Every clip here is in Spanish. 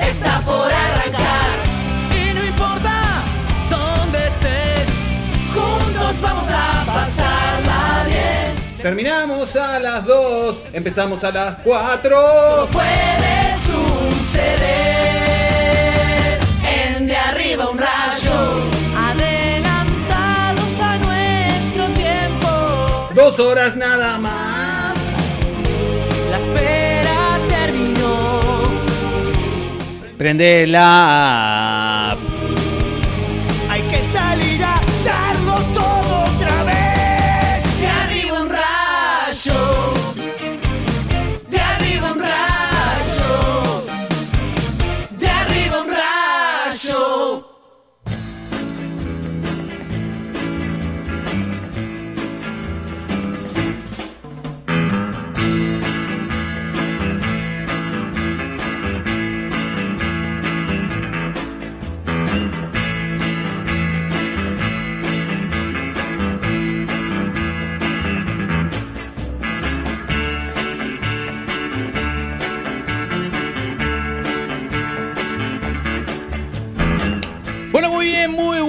está por arrancar. Y no importa dónde estés, juntos vamos a pasarla bien. Terminamos a las 2, empezamos a las 4. Puede suceder en de arriba un rayo. Adelantados a nuestro tiempo. Dos horas nada más. La Prende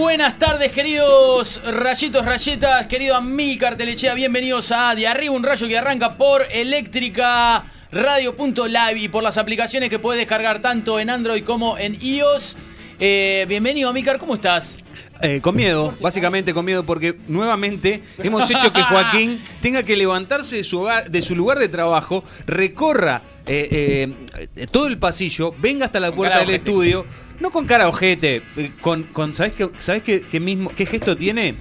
buenas tardes, queridos rayitos, rayetas, querido Amícar Telechea, bienvenidos a De Arriba un Rayo que arranca por Eléctrica Radio.live y por las aplicaciones que puedes descargar tanto en Android como en iOS. Eh, bienvenido, Amícar, ¿cómo estás? Eh, con miedo, básicamente con miedo, porque nuevamente hemos hecho que Joaquín tenga que levantarse de su, hogar- de su lugar de trabajo, recorra eh, eh, todo el pasillo, venga hasta la puerta del estudio, no con cara ojete, eh, con, con ¿sabes, qué, ¿sabes qué, qué mismo, qué gesto tiene?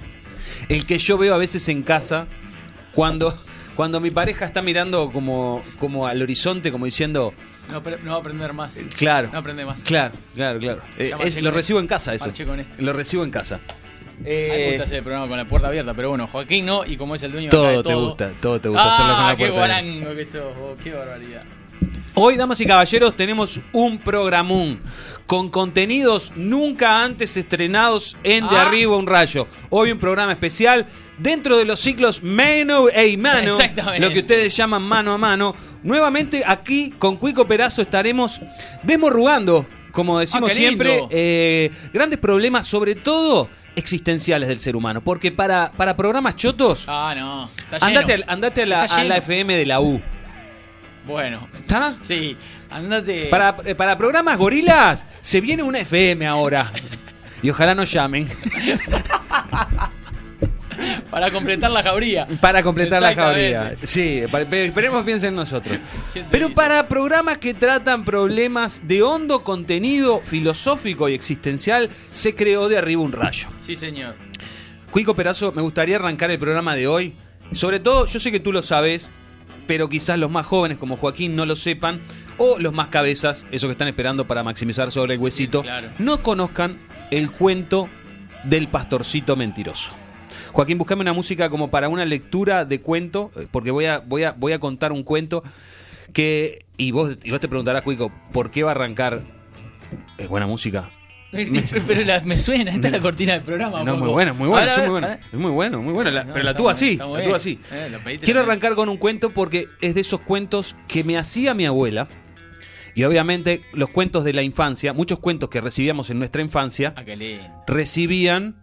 El que yo veo a veces en casa cuando, cuando mi pareja está mirando como, como al horizonte, como diciendo, No, pero no va a aprender más. claro, No aprende más. claro, claro, claro. Eh, es- lo este. recibo en casa eso. Con este. Lo recibo en casa. A mí me Eh, gusta hacer el programa con la puerta abierta, pero bueno, Joaquín no, y como es el dueño de acá de Todo te todo. gusta, todo te gusta hacerlo con la Ah, qué puerta abierta. guarango que sos, vos, qué barbaridad. Hoy, damas y caballeros, tenemos un programón con contenidos nunca antes estrenados en De Ah. Arriba un Rayo. Hoy un programa especial dentro de los ciclos mano e mano, lo que ustedes llaman mano a mano. Nuevamente aquí con Cuico Perazo estaremos desmorrugando, como decimos Ah, siempre, eh, grandes problemas, sobre todo existenciales del ser humano. Porque para, para programas chotos, Ah, no. Andate, andate a, la, a la. FM de la U. Bueno, ¿Está? sí, andate. Para, eh, para programas gorilas, se viene una FM ahora. Y ojalá nos llamen para completar la jauría. para completar la jauría. Sí, esperemos piensen en nosotros. ¿Quién te Pero para programas que tratan problemas de hondo contenido filosófico y existencial, se creó de arriba un rayo. Sí, señor. Cuico Perazo, me gustaría arrancar el programa de hoy. Sobre todo, yo sé que tú lo sabes, pero quizás los más jóvenes como Joaquín no lo sepan, o los más cabezas, esos que están esperando para maximizar sobre el huesito, Sí, claro. no conozcan el cuento del pastorcito mentiroso. Joaquín, buscame una música como para una lectura de cuento, eh, porque voy a, voy a, voy a contar un cuento que. Y vos, y vos te preguntarás, Cuico, ¿por qué va a arrancar? Es buena música. Pero la- me suena, esta es la cortina del programa. No, muy buena, muy es muy ver. Es muy bueno, muy buena. la- No, pero la tuvo así, la tuvo así. Eh, lo Quiero arrancar con un cuento porque es de esos cuentos que me hacía mi abuela. Y obviamente los cuentos de la infancia, muchos cuentos que recibíamos en nuestra infancia, Ah, recibían,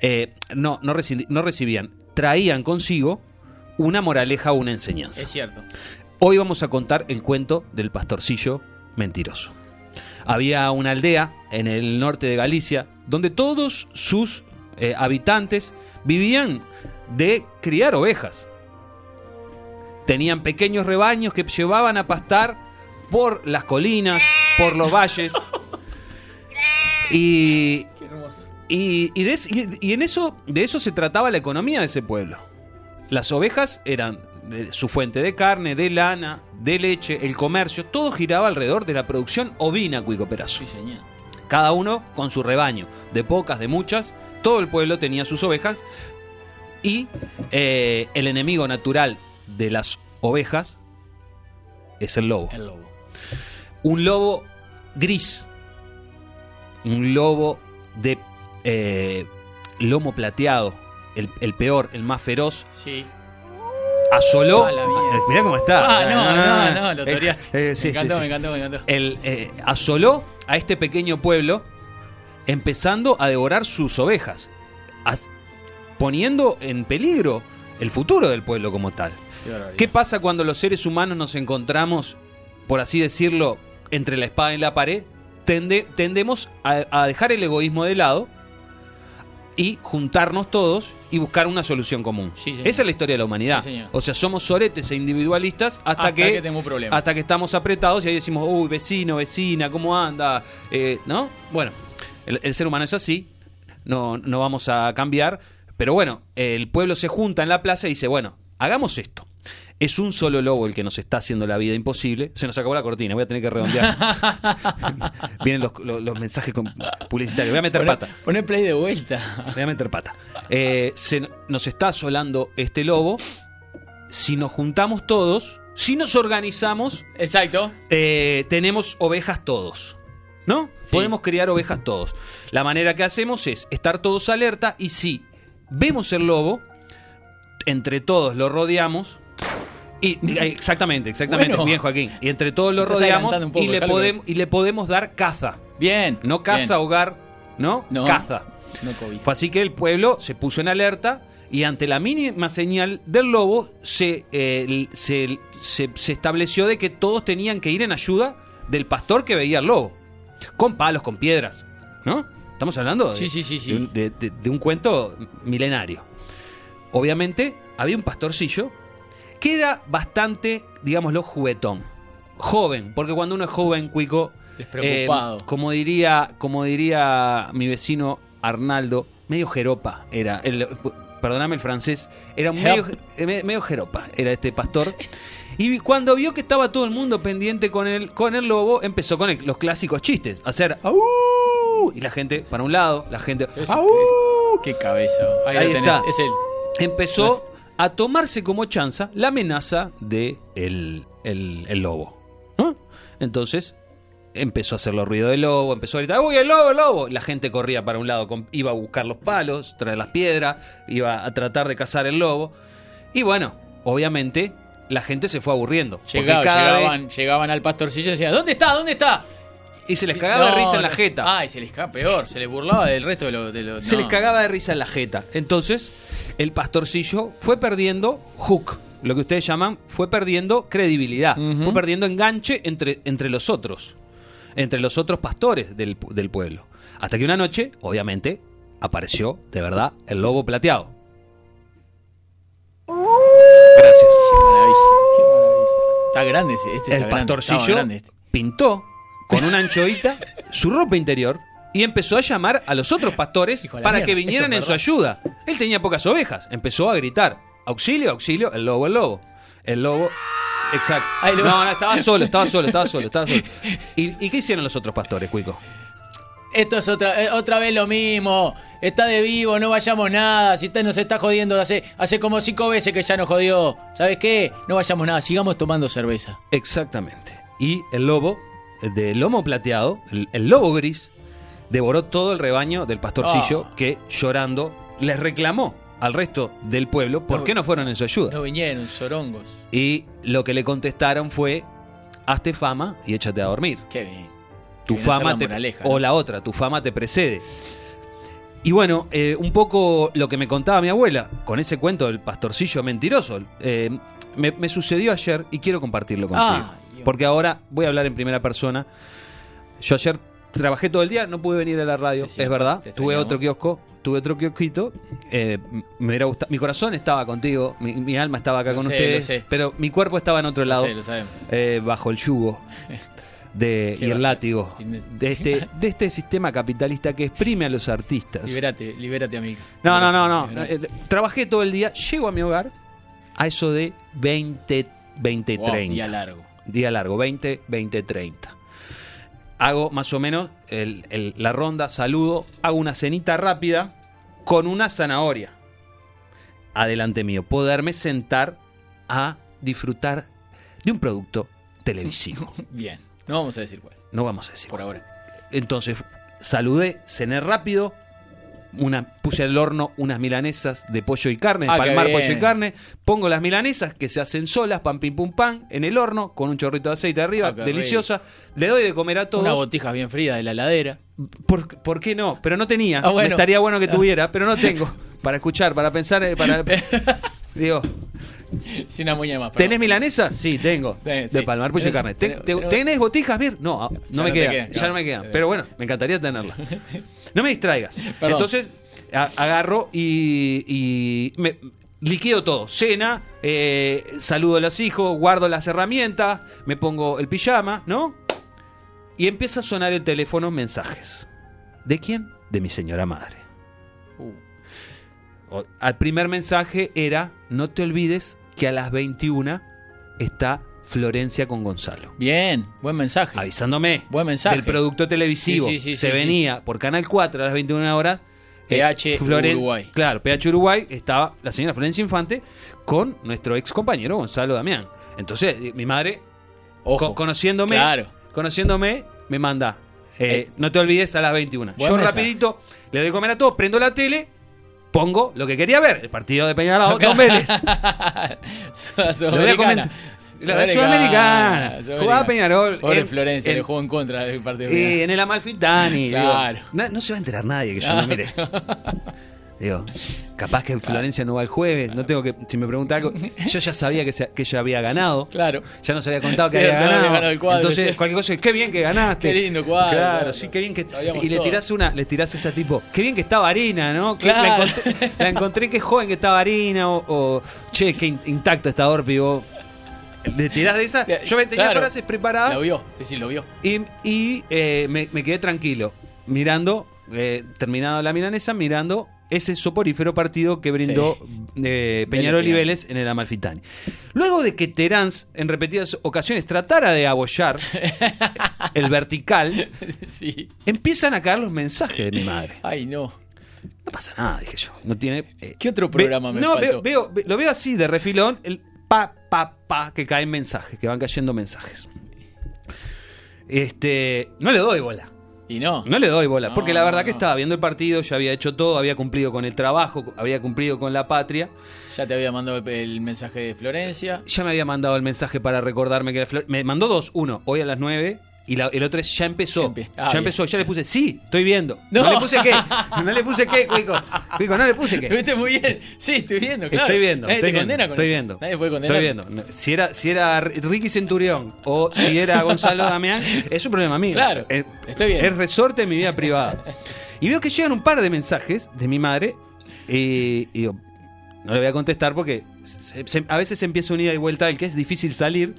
eh, no, no, reci- no recibían, traían consigo una moraleja o una enseñanza. Es cierto. Hoy vamos a contar el cuento del pastorcillo mentiroso. Había una aldea en el norte de Galicia donde todos sus eh, habitantes vivían de criar ovejas. Tenían pequeños rebaños que llevaban a pastar por las colinas, por los valles. Y, de, y- y en eso, de eso se trataba la economía de ese pueblo. Las ovejas eran eh, su fuente de carne, de lana, de leche, el comercio, todo giraba alrededor de la producción ovina Cuicoperazo. Sí, señor. Cada uno con su rebaño, de pocas, de muchas, todo el pueblo tenía sus ovejas y eh, el enemigo natural de las ovejas es el lobo. El lobo. Un lobo gris, un lobo de eh, lomo plateado, el, el peor, el más feroz, Sí. Asoló. Ah. Mirá cómo está. Ah, no, no, no, lo Eh, toreaste. eh, sí, me encantó, sí, sí. me encantó, me encantó. El, eh, asoló a este pequeño pueblo, empezando a devorar sus ovejas, a- poniendo en peligro el futuro del pueblo como tal. Qué barbaridad. ¿Qué pasa cuando los seres humanos nos encontramos, por así decirlo, entre la espada y la pared? Tende- tendemos a, a dejar el egoísmo de lado y juntarnos todos y buscar una solución común. Sí. Esa es la historia de la humanidad. Sí, o sea, somos soretes e individualistas hasta, Hasta que, que hasta que estamos apretados y ahí decimos, uy, vecino, vecina, ¿cómo anda? Eh, ¿No? Bueno, el, el ser humano es así, no, no vamos a cambiar, pero bueno, el pueblo se junta en la plaza y dice, bueno, hagamos esto. Es un solo lobo el que nos está haciendo la vida imposible. Se nos acabó la cortina, voy a tener que redondear. Vienen los, los- los mensajes publicitarios. Voy a meter Poné- pata. Poné play de vuelta. Voy a meter pata. Eh, se- nos está asolando este lobo. Si nos juntamos todos, si nos organizamos, Exacto. eh, tenemos ovejas todos. ¿No? Sí. Podemos criar ovejas todos. La manera que hacemos es estar todos alerta y si vemos el lobo, entre todos lo rodeamos. Y, exactamente, exactamente, Bueno. bien Joaquín. Y entre todos lo Estás rodeamos adelantando un poco, y, le Calvo. podemos, y le podemos dar caza. Bien. No caza, bien. hogar, ¿no? No. Caza. No COVID. Fue así que el pueblo se puso en alerta y ante la mínima señal del lobo se, eh, se, se- se estableció de que todos tenían que ir en ayuda del pastor que veía al lobo. Con palos, con piedras. ¿No? Estamos hablando de, Sí, sí, sí, sí. de un- de- de- de un cuento milenario. Obviamente había un pastorcillo que era bastante, digámoslo, juguetón. Joven, porque cuando uno es joven, cuico, Despreocupado. eh, como diría, como diría mi vecino Arnaldo, medio jeropa era. El, perdóname el francés, era medio, eh, me- medio jeropa, era este pastor. Y cuando vio que estaba todo el mundo pendiente con el, con el lobo, empezó con el- los clásicos chistes. Hacer ¡Au! Y la gente para un lado, la gente ¡Au! Qué cabeza. Ahí, Ahí lo tenés. está. Es él. empezó a tomarse como chanza la amenaza de el, el- el lobo. ¿no? Entonces empezó a hacer los ruidos del lobo, empezó a gritar, ¡Uy, el lobo, el lobo! La gente corría para un lado, iba a buscar los palos, traer las piedras, iba a tratar de cazar el lobo. Y bueno, obviamente la gente se fue aburriendo. porque Llegaba- cada vez- llegaban, llegaban al pastorcillo y decían, ¿dónde está? ¿Dónde está? Y se les cagaba de risa en la jeta. Ay, se les cagaba peor. Se les burlaba del resto de los... Los se no. les cagaba de risa en la jeta. Entonces, el pastorcillo fue perdiendo hook, lo que ustedes llaman, fue perdiendo credibilidad, fue perdiendo enganche entre, entre los otros, entre los otros pastores del, del pueblo. Hasta que una noche, obviamente, apareció de verdad el lobo plateado. Gracias. Qué maravilla, qué maravilla. Está grande ese. Este El está pastorcillo grande este. pintó con una anchoita su ropa interior y empezó a llamar a los otros pastores Hijo de la para mierda, que vinieran en su ayuda. Él tenía pocas ovejas. Empezó a gritar: auxilio, auxilio, el lobo, el lobo. El lobo. Exacto. Ay, lo- No, no, estaba solo, estaba solo, estaba solo, estaba solo. ¿Y, y qué hicieron los otros pastores, Cuico? Esto es otra, eh, otra vez lo mismo. Está de vivo, no vayamos nada. Si usted nos está jodiendo hace, hace como cinco veces que ya nos jodió. ¿Sabes qué? No vayamos nada, sigamos tomando cerveza. Exactamente. Y el lobo, de lomo plateado, el, el lobo gris, devoró todo el rebaño del pastorcillo Ah. que llorando les reclamó al resto del pueblo por No. qué no fueron en su ayuda. No vinieron, sorongos. Y lo que le contestaron fue, hazte fama y échate a dormir. Qué bien. Tu fama te... moraleja, O la otra, tu fama te precede. Y bueno, eh, un poco lo que me contaba mi abuela con ese cuento del pastorcillo mentiroso. eh, me, me sucedió ayer y quiero compartirlo contigo. Ah. Porque ahora voy a hablar en primera persona. Yo ayer trabajé todo el día, no pude venir a la radio, Sí, es verdad. Tuve otro kiosco, tuve otro kiosquito. eh, me hubiera gustado. Mi corazón estaba contigo, mi, mi alma estaba acá Lo con sé, ustedes, pero mi cuerpo estaba en otro Lo lado sé, lo sabemos. eh, bajo el yugo de, ¿Qué y el látigo de este, de este sistema capitalista que exprime a los artistas. Libérate, libérate, amigo. No, no, no, no. Liberate. Eh, Trabajé todo el día, llego a mi hogar, a eso de 20, 20 Wow, 30. día largo. Día largo, 20, 20, 30. Hago más o menos el- el- la ronda, saludo, hago una cenita rápida con una zanahoria. Adelante mío, poderme sentar a disfrutar de un producto televisivo. Bien. No vamos a decir cuál, No vamos a decir. por ahora. Entonces saludé, cené rápido, una, puse al horno unas milanesas de pollo y carne, de Ah, palmar pollo y carne, pongo las milanesas que se hacen solas, pam pim pum pam, en el horno, con un chorrito de aceite arriba, Ah, deliciosa. Le doy de comer a todos. Una botija bien fría de la heladera. ¿Por, por qué no? Pero no tenía. Ah, bueno. Estaría bueno que tuviera, pero no tengo. Para escuchar, para pensar, eh, para... Digo, Sin una muñeca más. ¿tenés perdón. milanesa? Sí, tengo. De palmar pollo y carne. ¿Ten- tenés- te- tenés- ¿Tenés botijas, Vir? No, ah, no Ya me no quedan. Ya no. no me quedan. Eh. Pero bueno, me encantaría tenerla. No me distraigas. Perdón. Entonces, a- agarro y, y me liquido todo. Cena, eh, saludo a los hijos, guardo las herramientas, me pongo el pijama, ¿no? Y empieza a sonar el teléfono mensajes. ¿De quién? De mi señora madre. Uh, O- Al primer mensaje era, no te olvides que a las 21 está Florencia con Gonzalo. Bien, buen mensaje. Avisándome Buen mensaje. del producto televisivo. Sí, sí, sí, Se venía por Canal 4 a las 21 horas. eh, PH Floren- Uruguay. Claro, PH Uruguay estaba la señora Florencia Infante con nuestro ex compañero Gonzalo Damián. Entonces, eh, mi madre, Ojo. co- conociéndome, Claro. conociéndome, me manda. eh, Eh, no te olvides a las 21. buen Yo mensaje. rapidito le doy comer a todos, prendo la tele, pongo lo que quería ver, el partido de Peñarol con Vélez. Lo voy a comentar. La Sudamericana. Jugaba Peñarol. Pobre en- Florencia, en- le jugó en contra del partido. Eh, en el Amalfitani. Claro. digo, no se va a enterar nadie que yo no mire. Digo, capaz que Florencia no va el jueves. No tengo que. Si me pregunta algo. Yo ya sabía que, se- que ella había ganado. Claro. Ya nos había contado que había ganado. ganado el cuadro, Entonces, sí. cualquier cosa, qué bien que ganaste. Qué lindo cuadro, Claro, claro. sí, qué bien que. Sabíamos Y le todo. tirás una, le tirás esa tipo, qué bien que está Varina, ¿no? Claro. la, encontré, la encontré que joven que está Varina. O, o, che, qué in- intacto está Orpi. vos. Le tirás de esa. Yo me tenía Claro. frases preparadas. Lo vio, es decir, lo vio. Y, y, eh, me, me quedé tranquilo, mirando, eh, terminado la milanesa, mirando ese soporífero partido que brindó eh, Peñarol y Vélez, en el Amalfitani. Luego de que Terán en repetidas ocasiones tratara de abollar el vertical, sí. empiezan a caer los mensajes de mi madre. Ay, no. No pasa nada, dije yo. No tiene. eh, ¿Qué otro ve- programa me No, faltó? veo, veo- ve- lo veo así de refilón, el pa, pa, pa, que caen mensajes, que van cayendo mensajes. Este, no le doy bola. Y no. No le doy bola, No, porque la verdad que no. estaba viendo el partido, ya había hecho todo, había cumplido con el trabajo, había cumplido con la patria. Ya te había mandado el, mensaje de Florencia. Ya me había mandado el mensaje para recordarme que era Flor- Me mandó dos, uno, hoy a las 9 y la- el otro es ya empezó. Empe- ah, ya bien. empezó, ya le puse, sí, estoy viendo. No, No. le puse qué, no le puse qué, Cuico. Cuico, no le puse qué. Estuviste muy bien. Sí, estoy viendo, claro. Estoy viendo, Nadie estoy te viendo, condena con estoy eso. viendo. Nadie puede condenar. Estoy viendo. Si era, si era Ricky Centurión o si era Gonzalo Damián, es un problema mío. Claro, Es, estoy bien. Es resorte en mi vida privada. Y veo que llegan un par de mensajes de mi madre y, y digo, no le voy a contestar porque se- se- a veces empieza un ida y vuelta del que es difícil salir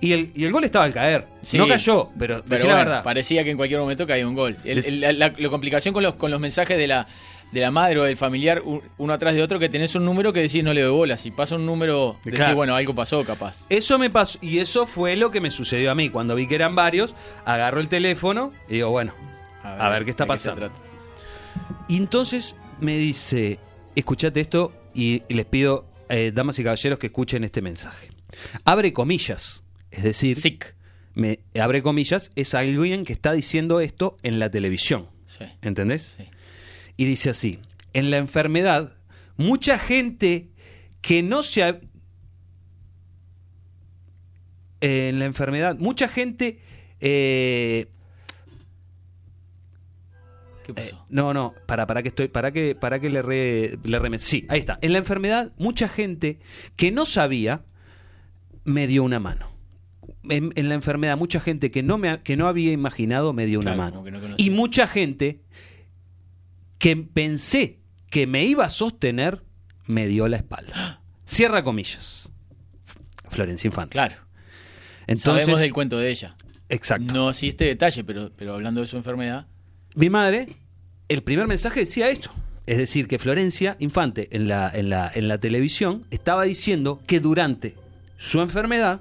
y el, y el gol estaba al caer. Sí. No cayó, pero, Pero la verdad. parecía que en cualquier momento caía un gol. El- Des- el- la, la- la complicación con los, con los mensajes de la, de la madre o del familiar, uno atrás de otro, que tenés un número que decís no le doy bola. Si pasa un número, decís, Claro. bueno, algo pasó capaz. Eso me pasó, y eso fue lo que me sucedió a mí. Cuando vi que eran varios, agarro el teléfono y digo, bueno, a ver qué está pasando. Y entonces me dice, escuchate esto y, y les pido, eh, damas y caballeros, que escuchen este mensaje. Abre comillas, es decir, Sick. me, abre comillas, es alguien que está diciendo esto en la televisión. Sí. ¿Entendés? Sí. Y dice así, en la enfermedad, mucha gente que no se... ha- En la enfermedad, mucha gente... eh, ¿Qué pasó? no, no, para, para que estoy, para que, para que le re, le reme- Sí, ahí está. En la enfermedad, mucha gente que no sabía me dio una mano. En, en la enfermedad, mucha gente que no me, que no había imaginado me dio una mano. no y mucha gente que pensé que me iba a sostener me dio la espalda. Cierra comillas. Florencia Infante. claro. Entonces, Sabemos del cuento de ella. exacto. No así este detalle, pero, pero hablando de su enfermedad. Mi madre, el primer mensaje decía esto. Es decir, que Florencia Infante en la, en la, en la televisión estaba diciendo que durante su enfermedad,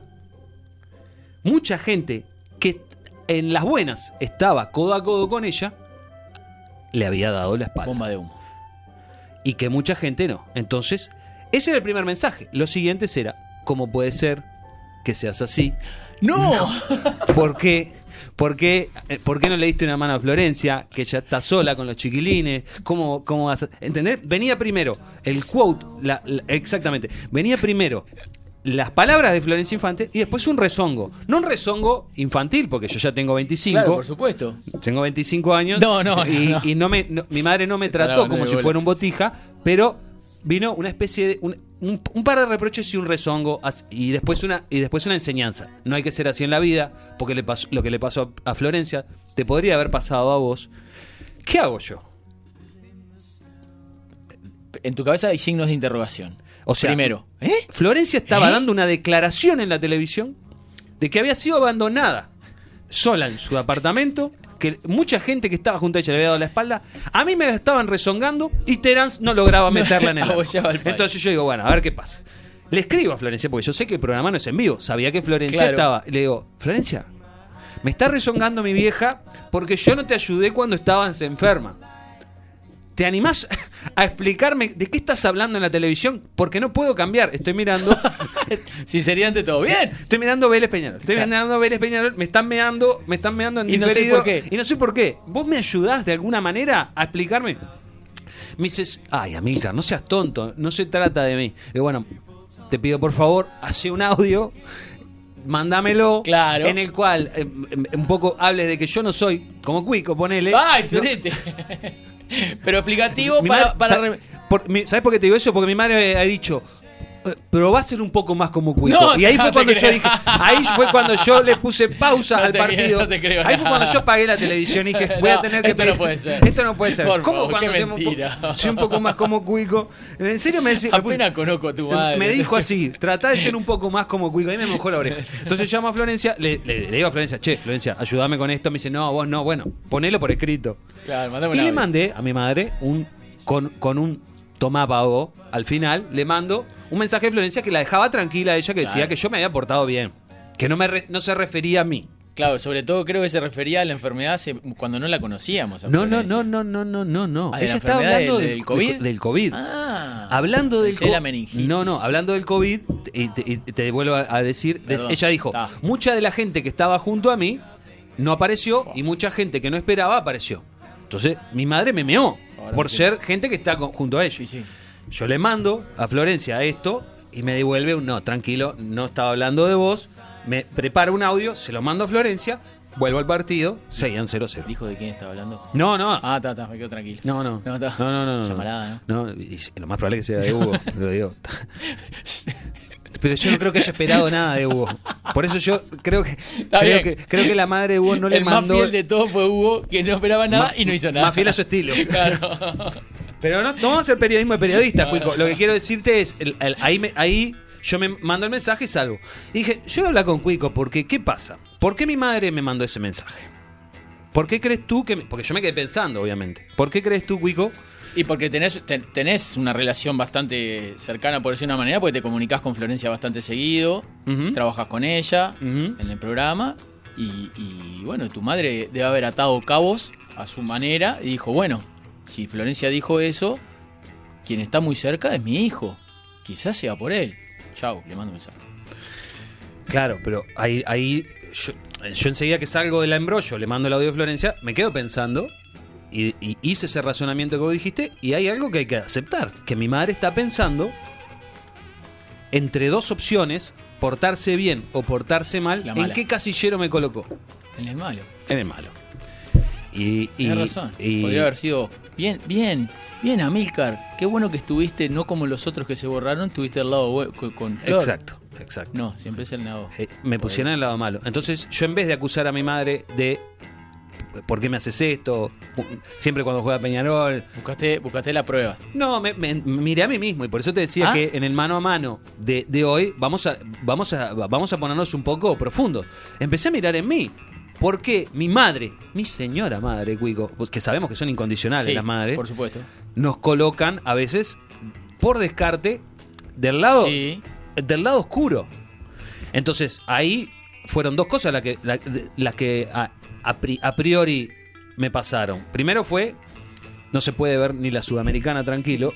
mucha gente que en las buenas estaba codo a codo con ella, le había dado la espalda. Bomba de humo. Y que mucha gente no. Entonces, ese era el primer mensaje. Lo siguiente era, ¿cómo puede ser que seas así? ¡No! ¿Por qué? ¿Por qué, eh, por qué no le diste una mano a Florencia, que ya está sola con los chiquilines? ¿Cómo, cómo vas a...? ¿Entendés? Venía primero el quote, la- la- exactamente, venía primero las palabras de Florencia Infante y después un rezongo. No un rezongo infantil, porque yo ya tengo 25. Claro, por supuesto. Tengo 25 años. No, no, y, no. y no me, no- mi madre no me trató como si bola. fuera un botija, pero vino una especie de. Un, un- un par de reproches y un rezongo y después una y después una enseñanza. No hay que ser así en la vida, porque le pasó, lo que le pasó a, a Florencia te podría haber pasado a vos. ¿Qué hago yo? En tu cabeza hay signos de interrogación. O sea, Primero, ¿eh? Florencia estaba ¿Eh? dando una declaración en la televisión de que había sido abandonada sola en su apartamento, que mucha gente que estaba junto a ella le había dado la espalda. A mí me estaban rezongando y Terence no lograba meterla en el. Entonces yo digo, bueno, a ver qué pasa. Le escribo a Florencia, porque yo sé que el programa no es en vivo. Sabía que Florencia Claro. estaba. Le digo, Florencia, me está rezongando mi vieja porque yo no te ayudé cuando estabas enferma. ¿Te animás a explicarme de qué estás hablando en la televisión? Porque no puedo cambiar. Estoy mirando. Sinceridad ante todo. Bien. Estoy mirando Vélez Peñarol. Estoy Claro. mirando Vélez Peñarol. Me están meando, me están meando en Y no sé por qué. Y no sé por qué. ¿Vos me ayudás de alguna manera a explicarme? Me dices, ay, Amilcar, no seas tonto. No se trata de mí. Y bueno, te pido por favor, hace un audio. Mándamelo. Claro. En el cual eh, un poco hables de que yo no soy como Cuico, ponele. ¡Ah, No, excelente! Pero explicativo para... para ¿sabes re- por- mi- ¿Sabes por qué te digo eso? Porque mi madre ha dicho. "Eh, Pero va a ser un poco más como Cuico. No, y ahí no fue cuando creo. yo dije, ahí fue cuando yo le puse pausa No al creo, partido. creo ahí fue cuando yo pagué la televisión y dije, voy a tener que esto no puede ser. Esto no puede ser. Por ¿Cómo cuando soy un, poco más como Cuico? En serio me decía. Apenas conozco a tu madre. Me dijo así, trata de ser un poco más como Cuico. Ahí me mojó la oreja. Entonces llamo a Florencia, le, le- le digo a Florencia, che, Florencia, ayúdame con esto. Me dice, no, vos no, bueno, ponelo por escrito. Claro, Y le mandé a mi madre un con, con un tomá pavo. Al final le mando un mensaje de Florencia que la dejaba tranquila a ella, que decía que yo me había portado bien. Que no, me re- no se refería a mí. Claro, sobre todo creo que se refería a la enfermedad cuando no la conocíamos. No, no, no, no, no, no, no, no. Ah, ¿de la Ella estaba hablando del- COVID? Del COVID. Ah, Hablando del pensé la co- meningitis. No, no, hablando del COVID, y te, y te vuelvo a, decir, Perdón, ella dijo, está. mucha de la gente que estaba junto a mí no apareció y mucha gente que no esperaba apareció. Entonces, mi madre me meó Ahora por ser gente que está con- junto a ellos. Sí. Yo le mando a Florencia esto y me devuelve un no, tranquilo, no estaba hablando de vos. Me prepara un audio, se lo mando a Florencia, vuelvo al partido, seguían 0-0. ¿Dijo de quién estaba hablando? No, no. Ah, está, está, me quedo tranquilo. No, no. No, No, no, no. no, Llamarada, ¿no? No, y lo más probable es que sea de Hugo, lo digo. Pero yo no creo que haya esperado nada de Hugo. Por eso yo creo que creo que creo que la madre de Hugo no le el mandó más fiel de todos fue Hugo, que no esperaba nada y no hizo nada. más fiel a su estilo. Claro. Pero no, no vamos a hacer periodismo de periodista, No, Cuico. no. Lo que quiero decirte es, el- el- ahí, me- ahí yo me mando el mensaje y salgo. Y dije, yo voy a hablar con Cuico porque, ¿qué pasa? ¿Por qué mi madre me mandó ese mensaje? ¿Por qué crees tú que...? me- porque yo me quedé pensando, obviamente. ¿Por qué crees tú, Cuico? Y porque tenés, ten- tenés una relación bastante cercana, por decir de una manera, porque te comunicás con Florencia bastante seguido, trabajas con ella en el programa, y, y, bueno, tu madre debe haber atado cabos a su manera y dijo, bueno, si Florencia dijo eso, quien está muy cerca es mi hijo, quizás sea por él. Chau, le mando un mensaje. Claro, pero ahí, ahí yo, yo enseguida que salgo del embrollo, le mando el audio de Florencia, me quedo pensando y, y hice ese razonamiento que vos dijiste y hay algo que hay que aceptar, que mi madre está pensando entre dos opciones, portarse bien o portarse mal, ¿en qué casillero me colocó? Él es malo. En el malo. Y, y, Tienes razón. y- Podría haber sido bien, bien, bien, Amilcar. Qué bueno que estuviste, no como los otros que se borraron, estuviste al lado con, con Flor. Exacto, exacto. No, siempre es el lado. Eh, me pusieron el lado malo. Entonces, yo en vez de acusar a mi madre de ¿por qué me haces esto? Siempre cuando juega Peñarol. Buscaste, buscaste las pruebas. No, me, me- me miré a mí mismo y por eso te decía ¿Ah? que en el mano a mano de, de hoy vamos a, vamos, a, vamos a ponernos un poco profundo. Empecé a mirar en mí. por qué mi madre, mi señora madre, Cuico, pues que sabemos que son incondicionales Sí, las madres, Por supuesto. nos colocan a veces por descarte del lado Sí. del lado oscuro. Entonces, ahí fueron dos cosas las que, la- que a, a pri- a priori me pasaron. Primero fue, no se puede ver ni la sudamericana tranquilo.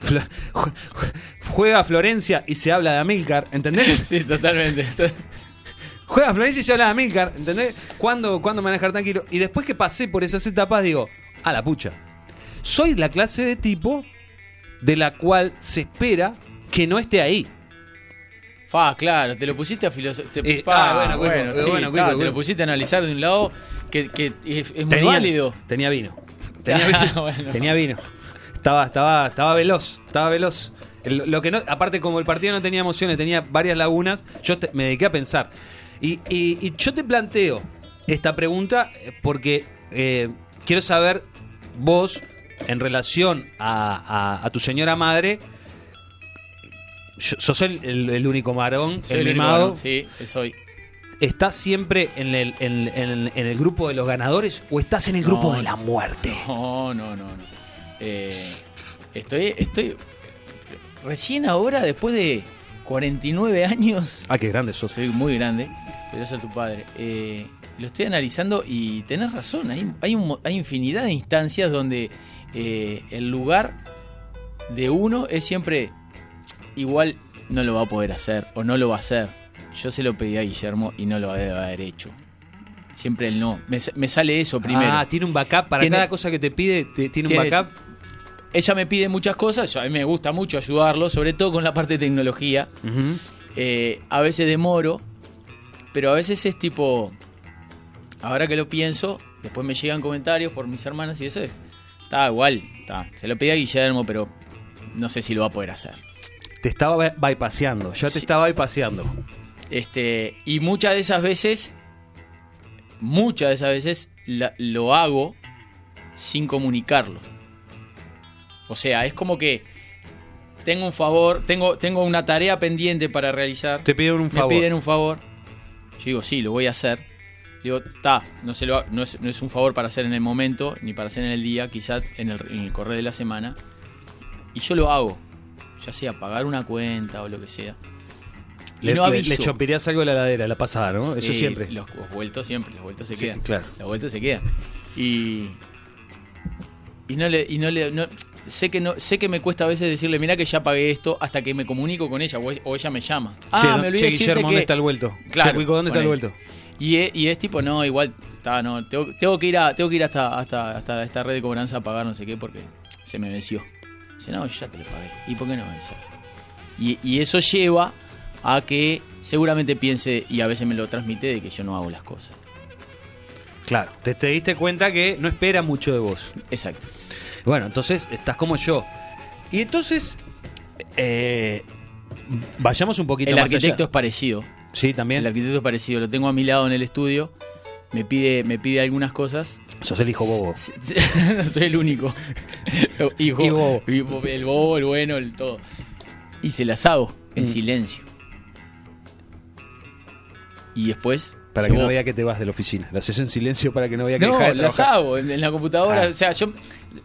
Flo- jue- jue- Juega Florencia y se habla de Amilcar, ¿entendés? Sí, totalmente. Juega Florencia y se habla de Amilcar, ¿entendés? ¿Cuándo, ¿Cuándo me van a dejar tranquilo? Y después que pasé por esas etapas, digo, a la pucha. Soy la clase de tipo de la cual se espera que no esté ahí. Fa, claro, te lo pusiste a filosofar. Eh, ah, bueno, bueno, sí, bueno, claro, bueno, te lo pusiste a analizar de un lado que, que es, es muy Tenía- válido. Tenía vino. Tenía Ah, vino. bueno. Tenía vino. Estaba, estaba, estaba veloz. Estaba veloz. El- lo que no, aparte, como el partido no tenía emociones, tenía varias lagunas, yo te- me dediqué a pensar. Y, y- y yo te planteo esta pregunta eh, porque eh, quiero saber vos, en relación a, a- a tu señora madre, yo- sos el, el- el único marón, Soy el, mimado. Sí, soy. ¿Estás siempre en el, en- en- en el grupo de los ganadores o estás en el grupo de la muerte? No, no, no, no. Eh, estoy, estoy. Recién ahora, después de 49 años. Ah, qué grande sos. Soy muy grande, pero ser tu padre. Eh, lo estoy analizando y tenés razón. Hay, hay, un hay infinidad de instancias donde eh, el lugar de uno es siempre igual no lo va a poder hacer o no lo va a hacer. Yo se lo pedí a Guillermo y no lo debe haber hecho. Siempre el no. Me, sa- me sale eso primero. Ah, tiene un backup para Tiene- cada cosa que te pide, te- tiene un backup. Ella me pide muchas cosas, yo- a mí me gusta mucho ayudarlo, sobre todo con la parte de tecnología. Eh, a veces demoro, pero a veces es tipo, ahora que lo pienso, después me llegan comentarios por mis hermanas y eso es, está igual, está, se lo pedí a Guillermo, pero no sé si lo va a poder hacer. Te estaba by- bypaseando, yo te Sí. estaba bypaseando. Este, y muchas de esas veces, muchas de esas veces la- lo hago sin comunicarlo. O sea, es como que tengo un favor, tengo, tengo una tarea pendiente para realizar. Te piden un me favor. piden un favor. Yo digo, sí, lo voy a hacer. Digo, ta, no, se lo ha- no, es, no es un favor para hacer en el momento, ni para hacer en el día, quizás en el, en el correo de la semana. Y yo lo hago, ya sea pagar una cuenta o lo que sea. Y Le, no le- aviso. le chomperías algo a la ladera, la pasada, ¿no? Eso Eh, siempre. Los, los vueltos siempre, los vueltos se Sí, quedan. claro. Los vueltos se quedan. Y. Y no le. Y no le no- sé, que no, sé que me cuesta a veces decirle, mira que ya pagué esto, hasta que me comunico con ella o, o ella me llama. Ah, no- me olvidé che, Guillermo, ¿dónde que- está el vuelto? Claro, Che, ¿dónde está el vuelto? Y es, y es tipo, no, igual, ta, no, tengo, tengo que ir a, tengo que ir hasta, hasta, hasta esta red de cobranza a pagar no sé qué porque se me venció. Dice, no, yo ya te lo pagué. ¿Y por qué no? Y, y eso lleva a que seguramente piense, y a veces me lo transmite, de que yo no hago las cosas. Claro, te, te diste cuenta que no espera mucho de vos. Exacto. Bueno, entonces estás como yo. Y entonces, eh, vayamos un poquito El más arquitecto es parecido. Sí, también. El arquitecto es parecido. Lo tengo a mi lado en el estudio. Me pide, me pide algunas cosas. Sos el hijo bobo. Soy el único. Hijo, Y bobo. El bobo, el bueno, el todo. Y se las hago en Mm. silencio. Y después. Para que no vea que te vas de la oficina. Lo haces en silencio para que no vea que No, de las hago en, en la computadora. Ah. O sea, yo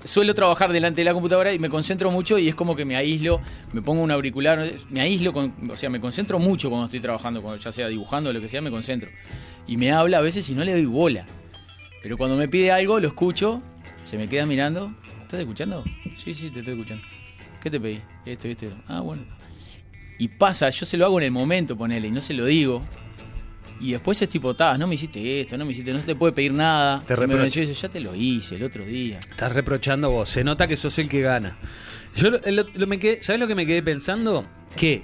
suelo trabajar delante de la computadora y me concentro mucho y es como que me aíslo, me pongo un auricular, me aíslo, con, o sea, me concentro mucho cuando estoy trabajando, cuando ya sea dibujando o lo que sea, me concentro. Y me habla a veces y no le doy bola. Pero cuando me pide algo, lo escucho, se me queda mirando. ¿Estás escuchando? Sí, sí, te estoy escuchando. ¿Qué te pedí? Esto, esto. Ah, bueno. Y pasa, yo se lo hago en el momento, ponele, y no se lo digo. Y después es tipo, "Ta, no me hiciste esto, no me hiciste, no te puede pedir nada. Te Se me y dice, ya te lo hice el otro día. Estás reprochando vos. Se nota que sos el que gana. Yo lo, lo- lo me quedé, ¿Sabés lo que me quedé pensando? Que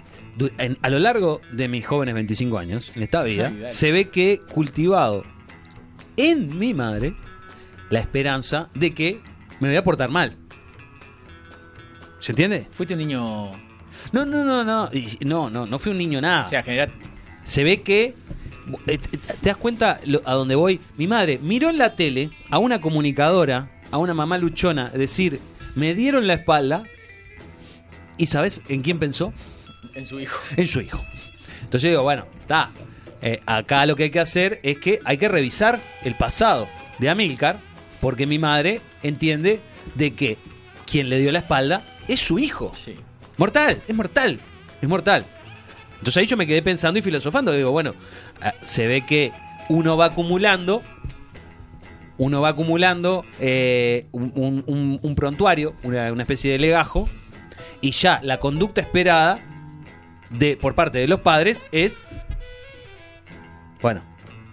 en- a lo largo de mis jóvenes 25 años, en esta vida, Ay, se ve que he cultivado en mi madre la esperanza de que me voy a portar mal. ¿Se entiende? Fuiste un niño. No, no, no, no. No, no, no fui un niño nada. O sea, general. se ve que eh, te te das cuenta lo- a dónde voy. Mi madre miró en la tele a una comunicadora, a una mamá luchona, decir, me dieron la espalda. ¿Y sabes en quién pensó? En su hijo. En su hijo. Entonces yo digo, bueno, está. Eh, acá lo que hay que hacer es que hay que revisar el pasado de Amílcar, porque mi madre entiende de que quien le dio la espalda es su hijo. Sí. Mortal, es mortal, es mortal. Entonces ahí yo me quedé pensando y filosofando. Digo, bueno, ah, se ve que uno va acumulando, uno va acumulando eh, un, un- un- un prontuario, una, una especie de legajo, y ya la conducta esperada de por parte de los padres es, bueno,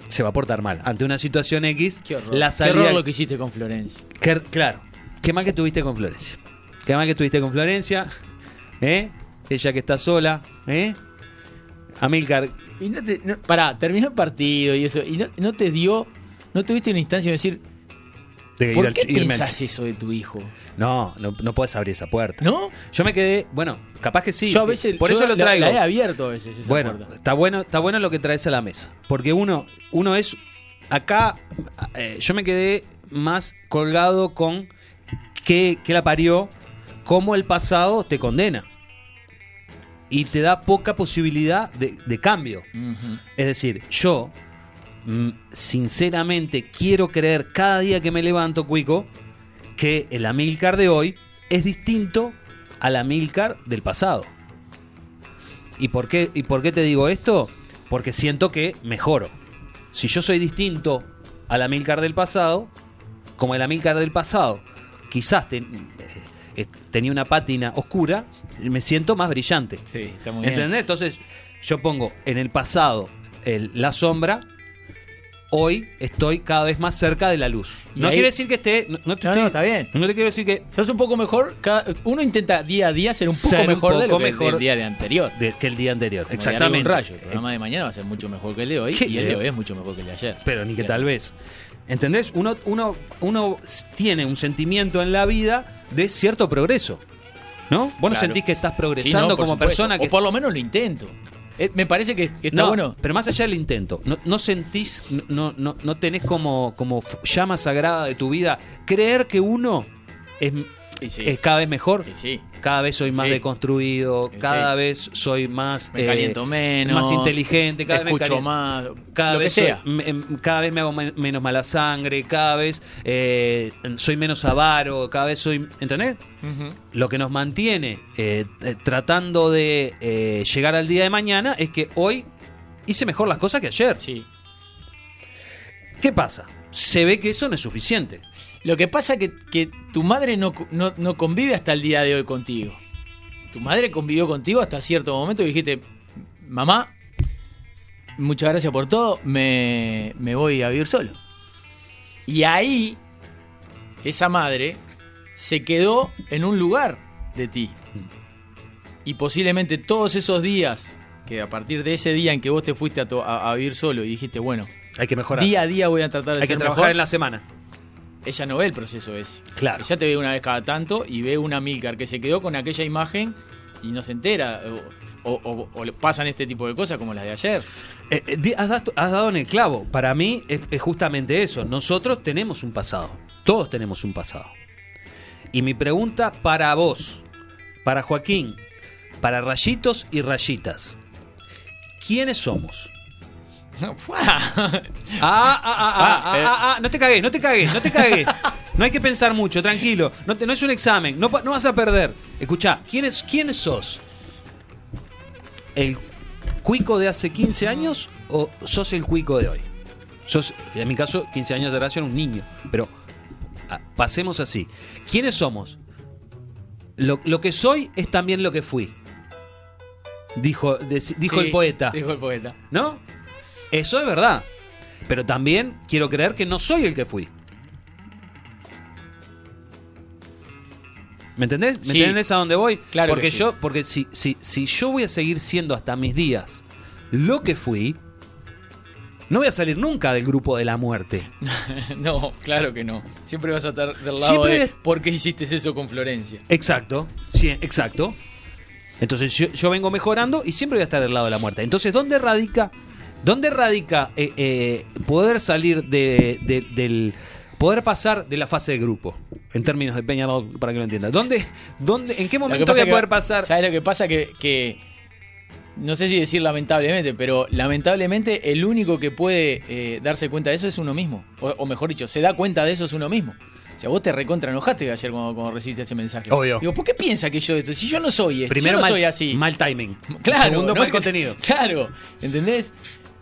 se va a portar mal. Ante una situación X, Qué horror. la Qué horror lo que hiciste con Florencia. Claro, qué mal que tuviste con Florencia. Qué mal que tuviste con Florencia, ¿eh? Ella que está sola, ¿eh? Amilcar, Y no te, no- pará, terminó el partido y eso. Y no, no te dio. No tuviste una instancia de decir. De ir ¿Por al- qué irme al- pensás eso de tu hijo? No, no, no puedes abrir esa puerta. ¿No? Yo me quedé, bueno, capaz que sí. yo a veces. por yo eso lo traigo. La, he abierto a veces. Esa bueno, puerta. está bueno, está bueno lo que traes a la mesa, porque uno, uno es acá. eh, yo me quedé más colgado con qué, qué la parió, cómo el pasado te condena y te da poca posibilidad de, de cambio. Es decir, yo sinceramente quiero creer cada día que me levanto, Cuico, que el Amilcar de hoy es distinto al Amilcar del pasado. ¿Y por qué, ¿Y por qué te digo esto? Porque siento que mejoro. Si yo soy distinto al Amilcar del pasado, como el Amilcar del pasado, quizás te- eh, tenía una pátina oscura, me siento más brillante. Sí, está muy bien. ¿Entendés? Entonces, yo pongo en el pasado el- la sombra. Hoy estoy cada vez más cerca de la luz. No ahí- quiere decir que esté. No, no te No, estoy- no, está bien. No te quiero decir que, Sos un poco mejor. cada- uno intenta día a día ser un poco Ser un mejor de lo que mejor del día de anterior. de- que el día anterior. Como Exactamente. Un rayo. El programa de mañana va a ser mucho mejor que el de hoy. ¿Qué? Y el de hoy es mucho mejor que el de ayer. Pero ni que tal vez. ¿Entendés? Uno, uno, uno tiene un sentimiento en la vida de cierto progreso. ¿No? Vos no sentís que estás progresando como supuesto. persona que O por lo menos lo intento. Eh, me parece que que está no, bueno. pero más allá del intento, no, no sentís, no, no, no tenés como, como llama sagrada de tu vida creer que uno es, sí. es cada vez mejor. Sí. Cada vez soy más Sí. deconstruido, cada vez soy más, Me eh, caliento menos. más inteligente, cada vez me más. Cada lo vez, que sea. soy- me- em, cada vez me hago men- menos mala sangre, cada vez eh, soy menos avaro, cada vez soy... ¿Entendés? Lo que nos mantiene eh, tratando de llegar al día de mañana es que hoy hice mejor las cosas que ayer. Sí. ¿Qué pasa? Se ve que eso no es suficiente. Lo que pasa que, que tu madre no, no, no convive hasta el día de hoy contigo. Tu madre convivió contigo hasta cierto momento y dijiste, mamá, muchas gracias por todo, me, me voy a vivir solo. Y ahí, esa madre se quedó en un lugar de ti. Y posiblemente todos esos días, que a partir de ese día en que vos te fuiste a, to- a- a vivir solo y dijiste, bueno, Hay que mejorar. día a día voy a tratar de Hay que trabajar mejor, en la semana. Ella no ve el proceso ese. Claro. Ella te ve una vez cada tanto y ve una Milcar que se quedó con aquella imagen y no se entera. O, o- pasan este tipo de cosas como las de ayer. Eh, eh, has, dato- has dado en el clavo. Para mí es, es justamente eso. Nosotros tenemos un pasado. Todos tenemos un pasado. Y mi pregunta para vos, para Joaquín, para rayitos y rayitas. ¿Quiénes somos? Ah, ah, ah, ah, ah, Ah, eh. ah, ah, no te cagues, no te cagues, no te cagues. No hay que pensar mucho, tranquilo. No, te- no es un examen, no, vas a perder. Escucha, ¿quiénes, ¿quiénes sos? ¿El cuico de hace 15 años o sos el cuico de hoy? Sos, en mi caso, 15 años de relación, un niño. Pero ah, pasemos así. ¿Quiénes somos? Lo, lo que soy es también lo que fui. Dijo, dijo Sí, el poeta. Dijo el poeta. ¿No? Eso es verdad. Pero también quiero creer que no soy el que fui. ¿Me entendés? ¿Me Sí. entendés a dónde voy? Claro porque sí. yo, porque si, si, si yo voy a seguir siendo hasta mis días lo que fui, no voy a salir nunca del grupo de la muerte. no, claro que no. Siempre vas a estar del lado Siempre- de por qué hiciste eso con Florencia. Exacto, sí, exacto. Entonces yo, yo vengo mejorando y siempre voy a estar del lado de la muerte. Entonces, ¿dónde radica, dónde radica eh, eh, poder salir de, de- del poder pasar de la fase de grupo en términos de Peñarol para que lo entiendas? ¿Dónde, dónde, en qué momento voy a que- poder pasar? ¿Sabes lo que pasa? Que, que no sé si decir lamentablemente, pero lamentablemente el único que puede eh, darse cuenta de eso es uno mismo. O, o mejor dicho, se da cuenta de eso es uno mismo. O sea, vos te recontra enojaste ayer cuando, cuando recibiste ese mensaje. Obvio. Digo, ¿por qué piensa que yo esto? Si yo no soy esto, Primero yo no mal, soy así. mal timing. Claro. Segundo ¿no? mal contenido. Claro, ¿entendés?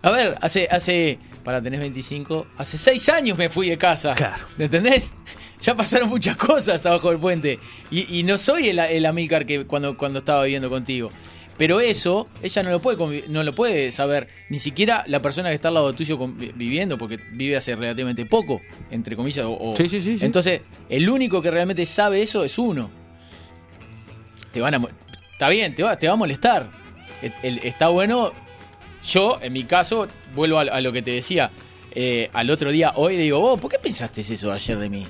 A ver, hace, hace, para tenés 25, hace 6 años me fui de casa. Claro. ¿Entendés? Ya pasaron muchas cosas abajo del puente. Y, y no soy el, el Amílcar que cuando, cuando estaba viviendo contigo. Pero eso, ella no lo puede no lo puede saber, ni siquiera la persona que está al lado tuyo viviendo, porque vive hace relativamente poco, entre comillas. o- o- Sí, sí, sí. Entonces, el único que realmente sabe eso es uno. Te van a está bien, te va, te va a molestar. El- el- está bueno. Yo, en mi caso, vuelvo a, a lo que te decía. eh, al otro día, hoy le digo, vos, ¿por qué pensaste eso ayer de mí?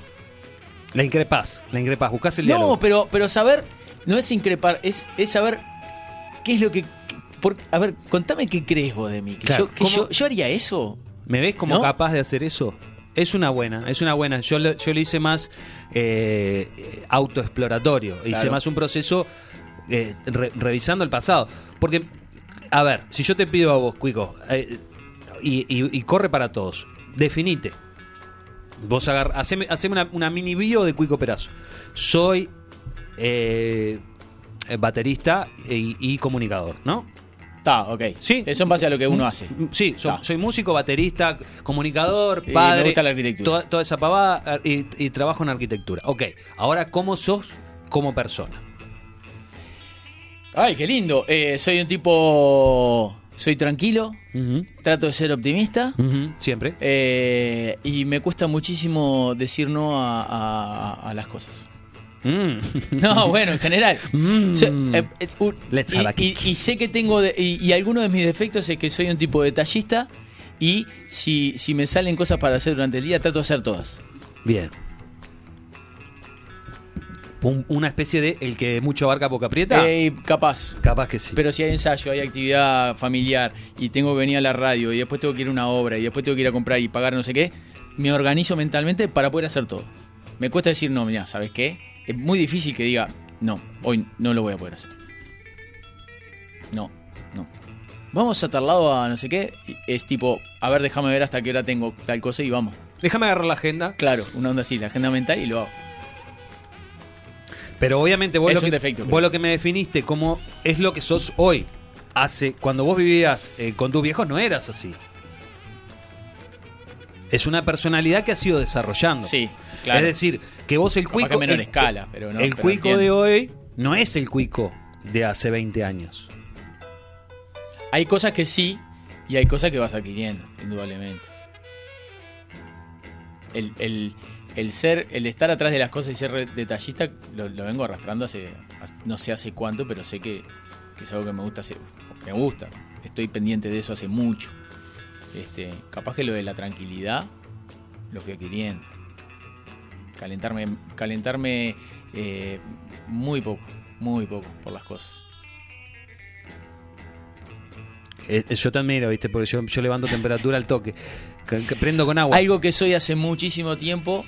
La increpás, la increpás, buscás el No, diálogo. pero, pero saber, no es increpar, es, es saber qué es lo que. por- a ver, contame qué crees vos de mí. ¿Que Claro, yo, que yo, yo haría eso? ¿Me ves como ¿No? capaz de hacer eso? Es una buena, es una buena. Yo lo, yo lo hice más eh, autoexploratorio. Hice más un proceso eh, re- revisando el pasado. Porque, a ver, si yo te pido a vos, Cuico, eh, y, y- y corre para todos, definite. Vos agar, haceme, haceme una, una mini bio de Cuico Perazo. Soy eh, baterista y, y comunicador, ¿no? Está, ok. Sí. Eso en base a lo que uno hace. Mm, Sí, so- soy músico, baterista, comunicador, Y me padre. gusta la arquitectura. Toda, toda esa pavada y, y trabajo en arquitectura. Ok, ahora, ¿cómo sos como persona? Ay, qué lindo. Eh, soy un tipo. Soy tranquilo, trato de ser optimista. Siempre. eh, y me cuesta muchísimo decir no a, a- a las cosas. Mm. No, bueno, en general. Mm. So- eh, eh, Let's y, have a y- sé que tengo. de- y, y alguno de mis defectos es que soy un tipo detallista. Y si, si me salen cosas para hacer durante el día, trato de hacer todas. Bien. Un- una especie de el que mucho abarca poca aprieta. Eh, capaz. Capaz que sí. Pero si hay ensayo, hay actividad familiar y tengo que venir a la radio y después tengo que ir a una obra y después tengo que ir a comprar y pagar no sé qué, me organizo mentalmente para poder hacer todo. Me cuesta decir no, mira, ¿sabes qué? Es muy difícil que diga, no, hoy no lo voy a poder hacer. No, no. Vamos a tal lado a no sé qué, y es tipo, a ver, déjame ver hasta qué hora tengo tal cosa y vamos. Déjame agarrar la agenda. Claro, una onda así, la agenda mental y lo hago. Pero obviamente vos, Es lo un que, defecto, vos creo. lo que me definiste como es lo que sos hoy. Hace, cuando vos vivías eh, con tus viejos no eras así. Es una personalidad que has ido desarrollando. Sí, claro. Es decir, que vos el Capaz cuico. que menor el, escala, pero no, el pero cuico entiendo. de hoy no es el cuico de hace 20 años. Hay cosas que sí y hay cosas que vas adquiriendo, indudablemente. El, el- el ser, el estar atrás de las cosas y ser detallista lo, lo vengo arrastrando hace, no sé hace cuánto, pero sé que, que es algo que me gusta, hace- me gusta. Estoy pendiente de eso hace mucho. Este, capaz que lo de la tranquilidad lo fui adquiriendo. Calentarme, calentarme eh, muy poco, muy poco por las cosas. Eh, eh, yo también lo viste, porque yo, yo levanto temperatura al toque. Que- que prendo con agua. Algo que soy hace muchísimo tiempo,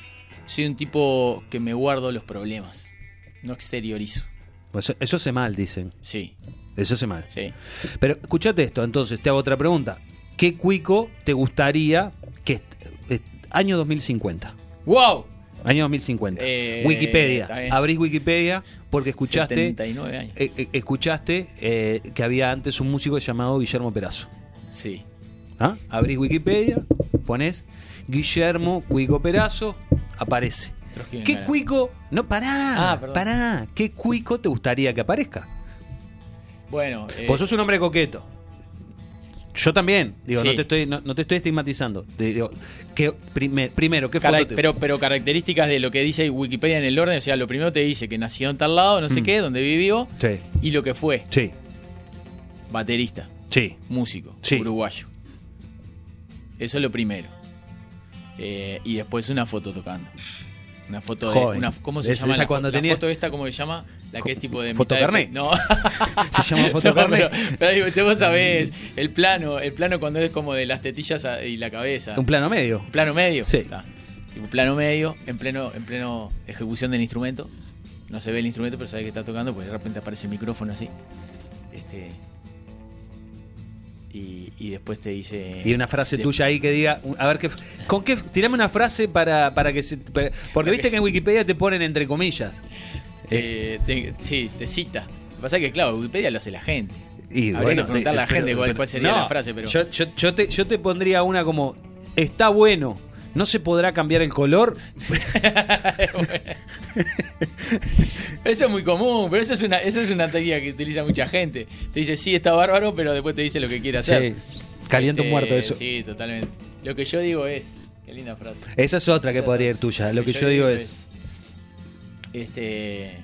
soy un tipo que me guardo los problemas. No exteriorizo. Pues eso, eso hace mal, dicen. Sí, Eso hace mal. sí. Pero escuchate esto, entonces te hago otra pregunta. ¿Qué cuico te gustaría que eh, año 2050? ¡Wow! Año 2050. Eh, Wikipedia. Abrís Wikipedia porque escuchaste 79 años. eh, eh, escuchaste eh, que había antes un músico llamado Guillermo Perazo. Sí. ¿Ah? Abrís Wikipedia, pones Guillermo Cuico Perazo, aparece. ¿Qué cuico? No, pará, Ah, pará. ¿Qué cuico te gustaría que aparezca? Bueno, eh, Vos sos un hombre coqueto. Yo también. Digo, Sí. no, te estoy, no, no te estoy estigmatizando. Digo, que, prime- primero, ¿qué cara- foto te- pero, pero características de lo que dice Wikipedia en el orden, o sea, lo primero te dice que nació en tal lado, no sé Mm. qué, donde vivió, Sí, y lo que fue, sí, baterista, sí. músico, Sí. uruguayo. Eso es lo primero. Eh, y después una foto tocando. Una foto de. Una, ¿Cómo se llama? esa la, cuando la tenía- foto esta, ¿cómo se llama? La que es tipo de. ¿Foto? No. Se llama foto No, carnet. Pero, pero usted vos sabés, el plano, el plano cuando es como de las tetillas a- y la cabeza. Un plano medio. Un plano medio. Sí. Está. Tipo plano medio, en pleno, en pleno ejecución del instrumento. No se ve el instrumento, pero sabe que está tocando, pues de repente aparece el micrófono así. Este. Y, y después te dice... Y una frase de- tuya ahí que diga, a ver qué, con qué, tirame una frase para, para que se, para- porque viste que en Wikipedia te ponen entre comillas. eh, te- sí, te cita. Lo que pasa es que, claro, Wikipedia lo hace la gente. Y Habría bueno, que preguntarle a la pero- gente cuál, cuál sería no, la frase, pero... Yo, yo, yo te, yo te pondría una como, está bueno, no se podrá cambiar el color. Eso es muy común, pero eso es una, esa es una técnica que utiliza mucha gente. Te dice, sí, está bárbaro, pero después te dice lo que quiere hacer. Sí, caliente un muerto eso. Sí, totalmente. Lo que yo digo es... Qué linda frase. Esa es otra que podría ir tuya. Lo que yo digo es, Este.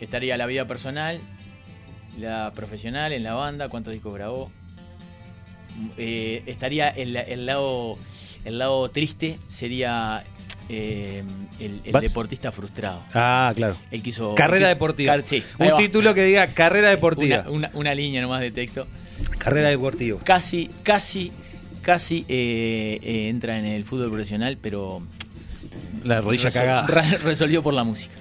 Estaría la vida personal, la profesional en la banda, cuántos discos grabó. Mm, eh, estaría el, el lado. El lado triste sería eh, el, deportista frustrado. ah, claro. El que hizo. Carrera deportiva. car- sí, un va. título que diga carrera deportiva. Una, una- una línea nomás de texto. Carrera deportiva. Casi, casi, casi eh, eh, entra en el fútbol profesional, pero. La rodilla resol- cagada. re- resolvió por la música.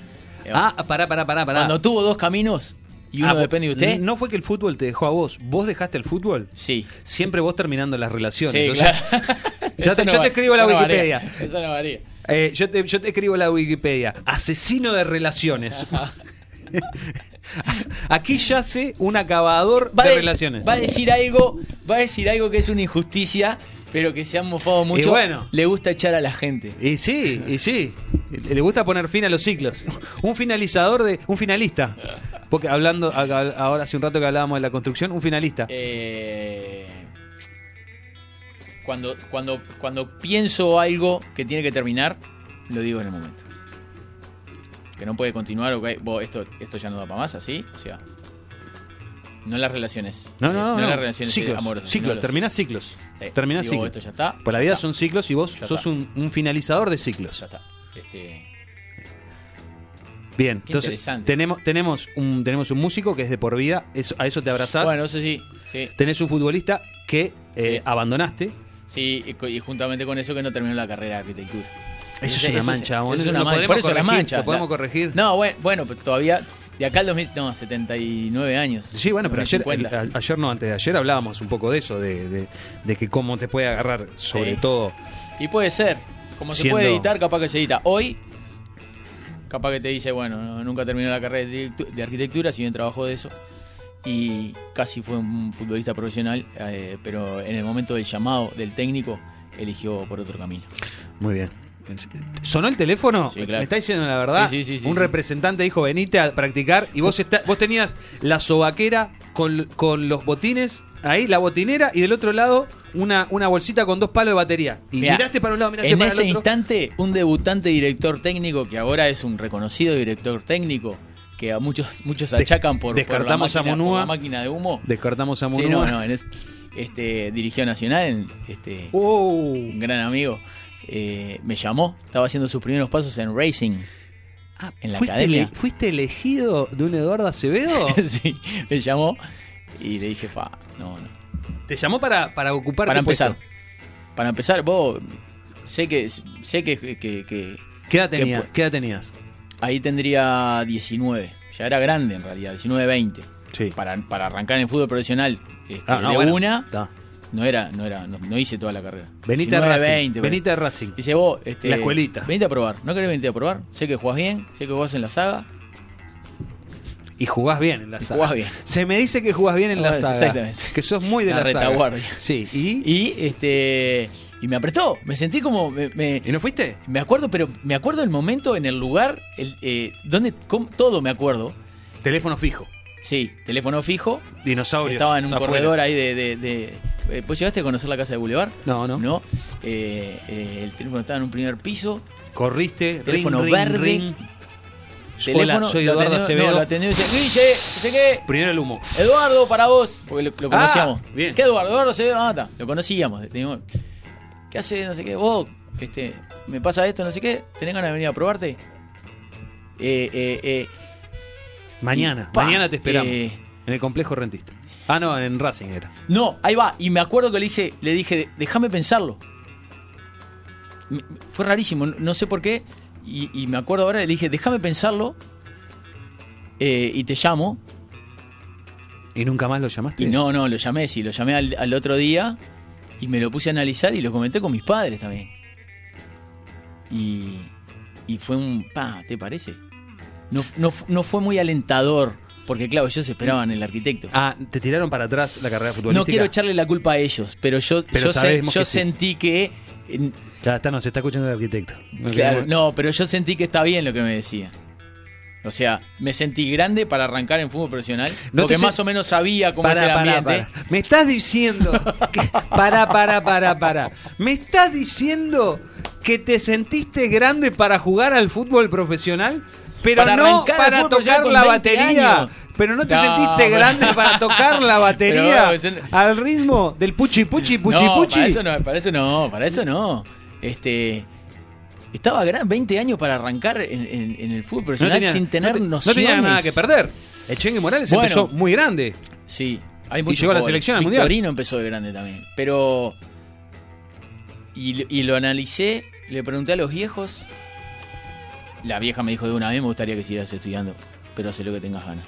Ah, pará, pará, pará, pará. Cuando tuvo dos caminos y uno Ah, depende de usted. ¿No fue que el fútbol te dejó a vos? ¿Vos dejaste el fútbol? Sí. Siempre vos terminando las relaciones. Sí, o sea, claro. ya te- Eso yo va- te escribo la no Wikipedia. varía, Eso no varía. Eh, yo, te, yo te escribo la Wikipedia. Asesino de relaciones. Aquí yace un acabador Va de relaciones. va a decir algo, va a decir algo que es una injusticia, pero que se han mofado mucho. bueno. Le gusta echar a la gente. Y sí, y sí. Le gusta poner fin a los ciclos. Un finalizador de. Un finalista. Porque hablando, ahora hace un rato que hablábamos de la construcción, un finalista. Eh, cuando, cuando, cuando pienso algo que tiene que terminar, lo digo en el momento. Que no puede continuar, ok, vos, esto, esto ya no da para más, así, o sea. No en las relaciones. No, eh, no, no. no. las relaciones ciclos. amorosas. ciclos. Terminás ciclos. Sí. Terminás Digo, ciclos. esto ya está. Pues la vida son ciclos y vos Ya sos un, un finalizador de ciclos. Ya está. Este, Bien, Qué entonces tenemos, tenemos, un, tenemos un músico que es de por vida, eso, a eso te abrazás. bueno, eso sí. Sí, Tenés un futbolista que eh, Sí. abandonaste. Sí y, y juntamente con eso que no terminó la carrera de arquitectura. Eso es una mancha, eso es una mancha. Por eso la mancha. lo podemos La- corregir. No, bueno, bueno, pero todavía. De acá al 2000, no, 79 años. Sí, bueno, pero ayer, 50. el- a- ayer no, antes de ayer hablábamos un poco de eso, de, de- de que cómo te puede agarrar, sobre Sí. todo. Y puede ser. Como se puede editar, capaz que se edita. Hoy, capaz que te dice, bueno, no, nunca terminó la carrera de arquitectu- de arquitectura, si bien trabajó de eso. Y casi fue un futbolista profesional, eh, pero en el momento del llamado del técnico, eligió por otro camino. Muy bien. ¿Sonó el teléfono? Sí, claro. ¿Me está diciendo la verdad? Sí, sí, sí, un sí. representante dijo, venite a practicar y vos, está- vos tenías la sobaquera con, con los botines, ahí, la botinera, y del otro lado una, una bolsita con dos palos de batería. Y Mirá, miraste para un lado, miraste En para ese el otro. instante, un debutante director técnico, que ahora es un reconocido director técnico, que a muchos muchos achacan por, por la descartamos a máquina- por Monúa. la máquina de humo. Descartamos a Sí, Munúa. no, no, en es- este, dirigió Nacional, este, Oh. un gran amigo, eh, me llamó, estaba haciendo sus primeros pasos en Racing. Ah, en la ¿fuiste academia. ele- ¿Fuiste elegido de un Eduardo Acevedo? sí, me llamó y le dije, fa, no, no. Te llamó para, para ocupar Para puesto. empezar, para empezar, vos, sé que, sé que, que- que- ¿Qué edad, que tenías? pu- ¿Qué edad tenías? Ahí tendría 19, ya era grande en realidad, 19, 20. Sí. Para, para arrancar en fútbol profesional este, Ah, no, de bueno, una, no era, no era, no, no hice toda la carrera. Venite a 19, Racing. 20, venite a Racing. Dice vos, este, La escuelita. Venite a probar. ¿No querés venirte a probar? Sé que jugás bien, sé que jugás en la saga. Y jugás bien en la saga. jugás bien. Se me dice que jugás bien en la saga. exactamente. Que sos muy de La la, saga. retaguardia. Sí. ¿Y? Y este y me apretó. Me sentí como. Me, me, ¿Y no fuiste? me acuerdo, pero me acuerdo el momento, en el lugar, el, eh, donde. cómo- todo me acuerdo. Teléfono fijo. Sí, teléfono fijo. Dinosaurio. Estaba en un corredor ahí de. de, de- eh, ¿Vos llegaste a conocer la casa de Boulevard? No, no. No. Eh, eh, el teléfono estaba en un primer piso. Corriste. Teléfono ring, verde. ring. Teléfono, Hola, soy lo Eduardo atendió- Acevedo. No, lo atendió y dice, Guille, no sé qué. Primero el humo. Eduardo, para vos. Porque lo, lo conocíamos. Ah, bien. ¿Qué Eduardo? Eduardo Acevedo. Ah, está. Lo conocíamos. Teníamos- ¿Qué hace? No sé qué. Vos, este, me pasa esto, no sé qué. ¿Tenés ganas de venir a probarte? Eh, eh, eh. Mañana. Pa, Mañana te esperamos. eh, En el complejo rentista. Ah, no, en Racing era. No, ahí va. Y me acuerdo que le, hice, le dije, déjame pensarlo. Fue rarísimo, no- sé por qué. Y, y me acuerdo ahora, le dije, déjame pensarlo. eh, y te llamo. ¿Y nunca más lo llamaste? Y no, no, lo llamé, sí, lo llamé al, al otro día y me lo puse a analizar y lo comenté con mis padres también. Y, y fue un... Pa, ¿te parece? No, no, no fue muy alentador, porque claro, ellos esperaban el arquitecto. Ah, te tiraron para atrás la carrera futbolística. No quiero echarle la culpa a ellos, pero yo, Pero yo, sé- sabemos yo que sí. sentí que... Ya está, no, se está escuchando el arquitecto. No claro, queremos- no, pero yo sentí que está bien lo que me decía. O sea, me sentí grande para arrancar en fútbol profesional, No porque más o menos sabía cómo Pará, es el ambiente. Me estás diciendo. Que, para, para, para, para. Me estás diciendo que te sentiste grande para jugar al fútbol profesional, pero Para no para tocar la 20 batería. años. Pero no te No, sentiste pero- grande para tocar la batería Pero, al ritmo del puchi puchi puchi no, puchi. Para eso no, para eso no, para eso no. Este. Estaba gran, 20 años para arrancar en, en- en el fútbol profesional sin tener no, te- nociones. no tenía nada que perder. El Chengue Morales Bueno. empezó muy grande. Sí, hay muchos llegó a la selección al Mundial. Victorino empezó de grande también. Pero. Y, y lo analicé, le pregunté a los viejos. La vieja me dijo de una vez: Me gustaría que siguieras estudiando, pero sé lo que tengas ganas.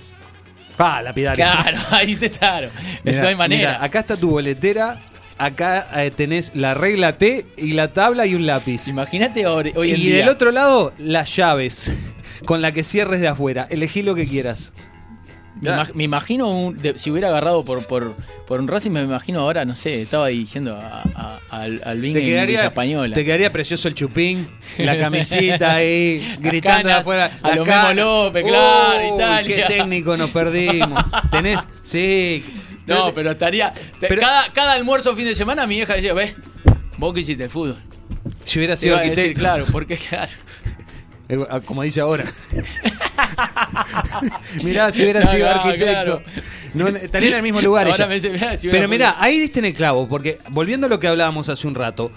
Ah, lapidario. Claro, ahí te claro. No hay manera. mirá, acá está tu boletera. Acá eh, tenés la regla T y la tabla y un lápiz. Imagínate hoy, hoy en y día. del otro lado, las llaves con la que cierres de afuera. Elegí lo que quieras. Me, imag- me imagino, un- de- si hubiera agarrado por, por, por un Racing, me imagino ahora, no sé, estaba dirigiendo a- a- al, al Bing Te quedaría, Española. te quedaría precioso el chupín, la camisita ahí, gritando de canas, afuera. a lo. López, claro, Uy, Italia. Qué técnico nos perdimos. Tenés, sí. No, pero estaría. Pero- cada, cada almuerzo fin de semana mi vieja decía, ves, vos que hiciste el fútbol. Si hubiera sido iba a decir, arquitecto. claro, porque claro. Eh, Como dice ahora. mirá, si hubiera No, sido no, arquitecto. claro. No, estaría en el mismo lugar Ahora ella. me dice, mirá, si hubiera Pero mirá, ahí diste en el clavo, porque volviendo a lo que hablábamos hace un rato,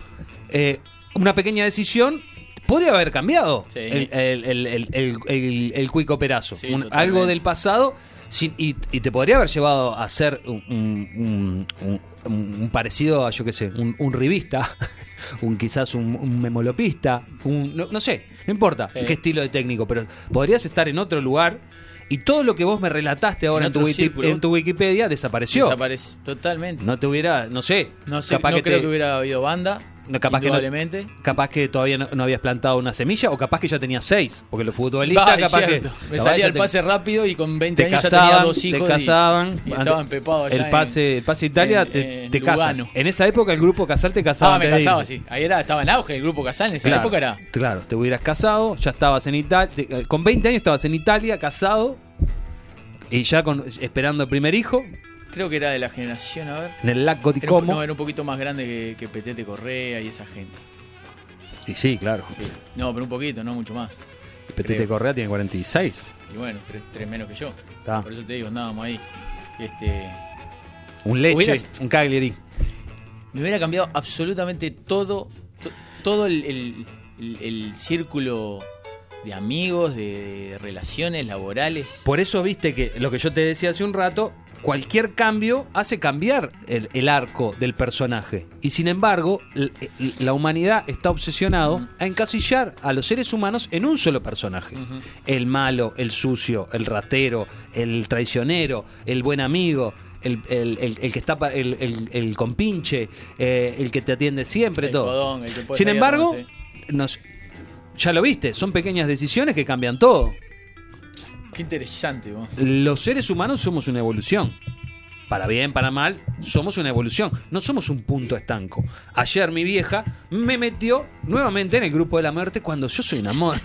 eh, una pequeña decisión podría haber cambiado Sí. el, el, el, el, cuico perazo. Sí, Un- totalmente. algo del pasado sin- y, y te podría haber llevado a ser un, un- un- un- un parecido a, yo qué sé, un, revista, un quizás un, memolopista, un, no, no sé, no importa Sí. qué estilo de técnico, pero podrías estar en otro lugar y todo lo que vos me relataste ahora En en, tu, wiki- en tu Wikipedia desapareció. Desaparece totalmente. No te hubiera, no sé. No, sé, capaz no que creo te- que hubiera habido banda. No, capaz que no- capaz que todavía no, no habías plantado una semilla o capaz que ya tenías seis, porque los futbolistas que. Me salía ya el pase rápido y con 20 te años ya casaban, tenía dos hijos. te casaban, Y, antes- estaba empepado allá el pase, en- el pase Italia en- te, en te casan. Lugano. En esa época el grupo Casal te casaba. Ah, me casaba, sí. Ahí era, estaba en auge el grupo Casal, en esa Claro, época era. claro, te hubieras casado, ya estabas en Italia, con 20 años estabas en Italia, casado, y ya con, esperando el primer hijo, Creo que era de la generación, a ver. en el lago di Era no, era un poquito más grande que, que Petete Correa y esa gente. Y sí, claro. Sí. No, pero un poquito, no mucho más. Petete creo. Correa tiene 46. Y bueno, tres, tres menos que yo. Por eso te digo, andábamos ahí. Este, Un leche, Hubieras- un Cagliari. me hubiera cambiado absolutamente todo, to- todo el, el- el- el círculo de amigos, de, de relaciones laborales. Por eso viste que lo que yo te decía hace un rato, cualquier cambio hace cambiar el, el arco del personaje. Y sin embargo, l- la humanidad está obsesionado a encasillar a los seres humanos en un solo personaje. El malo, el sucio, el ratero, el traicionero, el buen amigo. El, el- que está el, compinche, eh, el que te atiende siempre, todo. codón, Sin embargo, nos, ya lo viste, son pequeñas decisiones que cambian todo. Qué interesante, vos. Los seres humanos somos una evolución. Para bien, para mal, somos una evolución. No somos un punto estanco. Ayer mi vieja me metió nuevamente en el grupo de la muerte cuando yo soy un amor.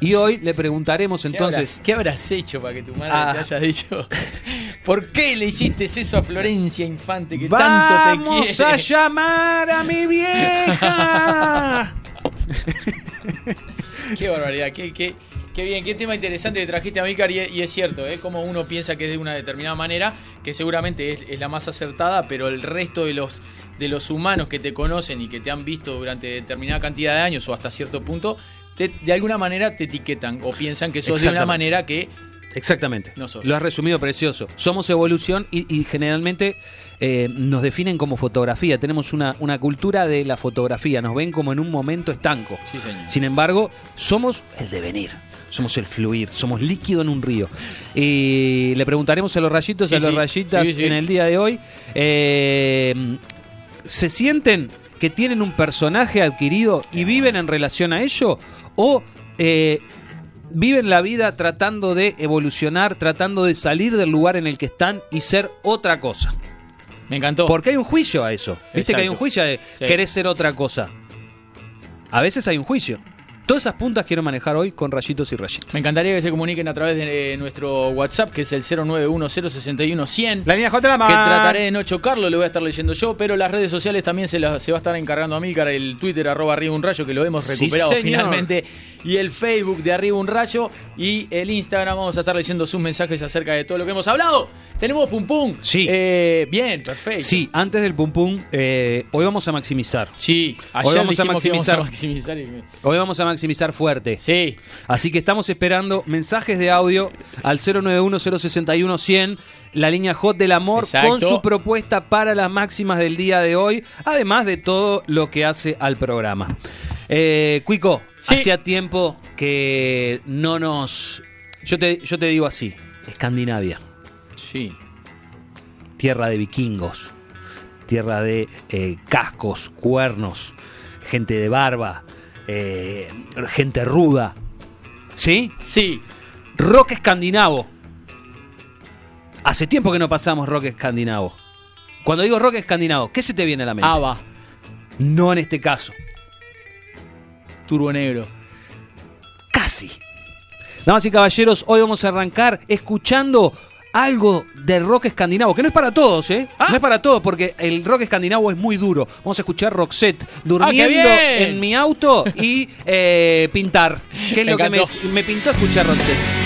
Y hoy le preguntaremos ¿Qué entonces. habrás, ¿Qué habrás hecho para que tu madre Ah. te haya dicho? ¿Por qué le hiciste eso a Florencia Infante que tanto te ¡Vamos quiere? a llamar a mi vieja! Qué barbaridad, qué, qué, qué bien, qué tema interesante que trajiste a Milcar y, es- y es cierto, ¿eh? como uno piensa que es de una determinada manera, que seguramente es, es la más acertada, pero el resto de los, de los humanos que te conocen y que te han visto durante determinada cantidad de años o hasta cierto punto, te- de alguna manera te etiquetan o piensan que sos de una manera que Exactamente. No sos. Lo has resumido precioso. Somos evolución y, y generalmente eh, nos definen como fotografía. Tenemos una, una cultura de la fotografía. Nos ven como en un momento estanco. Sí, señor. Sin embargo, somos el devenir. Somos el fluir. Somos líquido en un río. Y le preguntaremos a los rayitos y Sí, a los sí. rayitas en el día de hoy. eh, ¿Se sienten que tienen un personaje adquirido y viven en relación a ello? ¿O eh, viven la vida tratando de evolucionar, tratando de salir del lugar en el que están y ser otra cosa? Me encantó. Porque hay un juicio a eso. ¿Viste que hay un juicio de Sí. querer ser otra cosa? A veces hay un juicio. Todas esas puntas quiero manejar hoy con rayitos y rayitos. Me encantaría que se comuniquen a través de eh, nuestro WhatsApp, que es el 091061100. La línea J que trataré de no chocarlo, lo voy a estar leyendo yo, pero las redes sociales también se, la- se va a estar encargando a Milcar, el Twitter arroba arriba un rayo, que lo hemos recuperado finalmente, y el Facebook de arriba un rayo, y el Instagram, vamos a estar leyendo sus mensajes acerca de todo lo que hemos hablado. Tenemos pum pum. Sí. Eh, bien, perfecto. Sí, antes del pum pum, eh, hoy vamos a maximizar. Sí, Hoy ayer vamos a que íbamos a maximizar. maximizar. y- Hoy vamos a maximizar fuerte. Sí. Así que estamos esperando mensajes de audio al 091-061-100, la línea Hot del Amor, Exacto. con su propuesta para las máximas del día de hoy, además de todo lo que hace al programa. Eh, Cuico, Sí. hacía tiempo que no nos... Yo te, yo te digo así, Escandinavia, Sí. tierra de vikingos, tierra de eh, cascos, cuernos, gente de barba, eh, gente ruda. ¿Sí? Sí. Rock escandinavo. Hace tiempo que no pasamos rock escandinavo. Cuando digo rock escandinavo, ¿qué se te viene a la mente? Ava, No en este caso. Turbo Negro. Casi. Damas y caballeros, hoy vamos a arrancar escuchando algo de rock escandinavo, que no es para todos, ¿eh? Ah. No es para todos, porque el rock escandinavo es muy duro. Vamos a escuchar Roxette durmiendo Ah, en mi auto y eh, pintar. Que es Me lo que me, me pintó escuchar Roxette.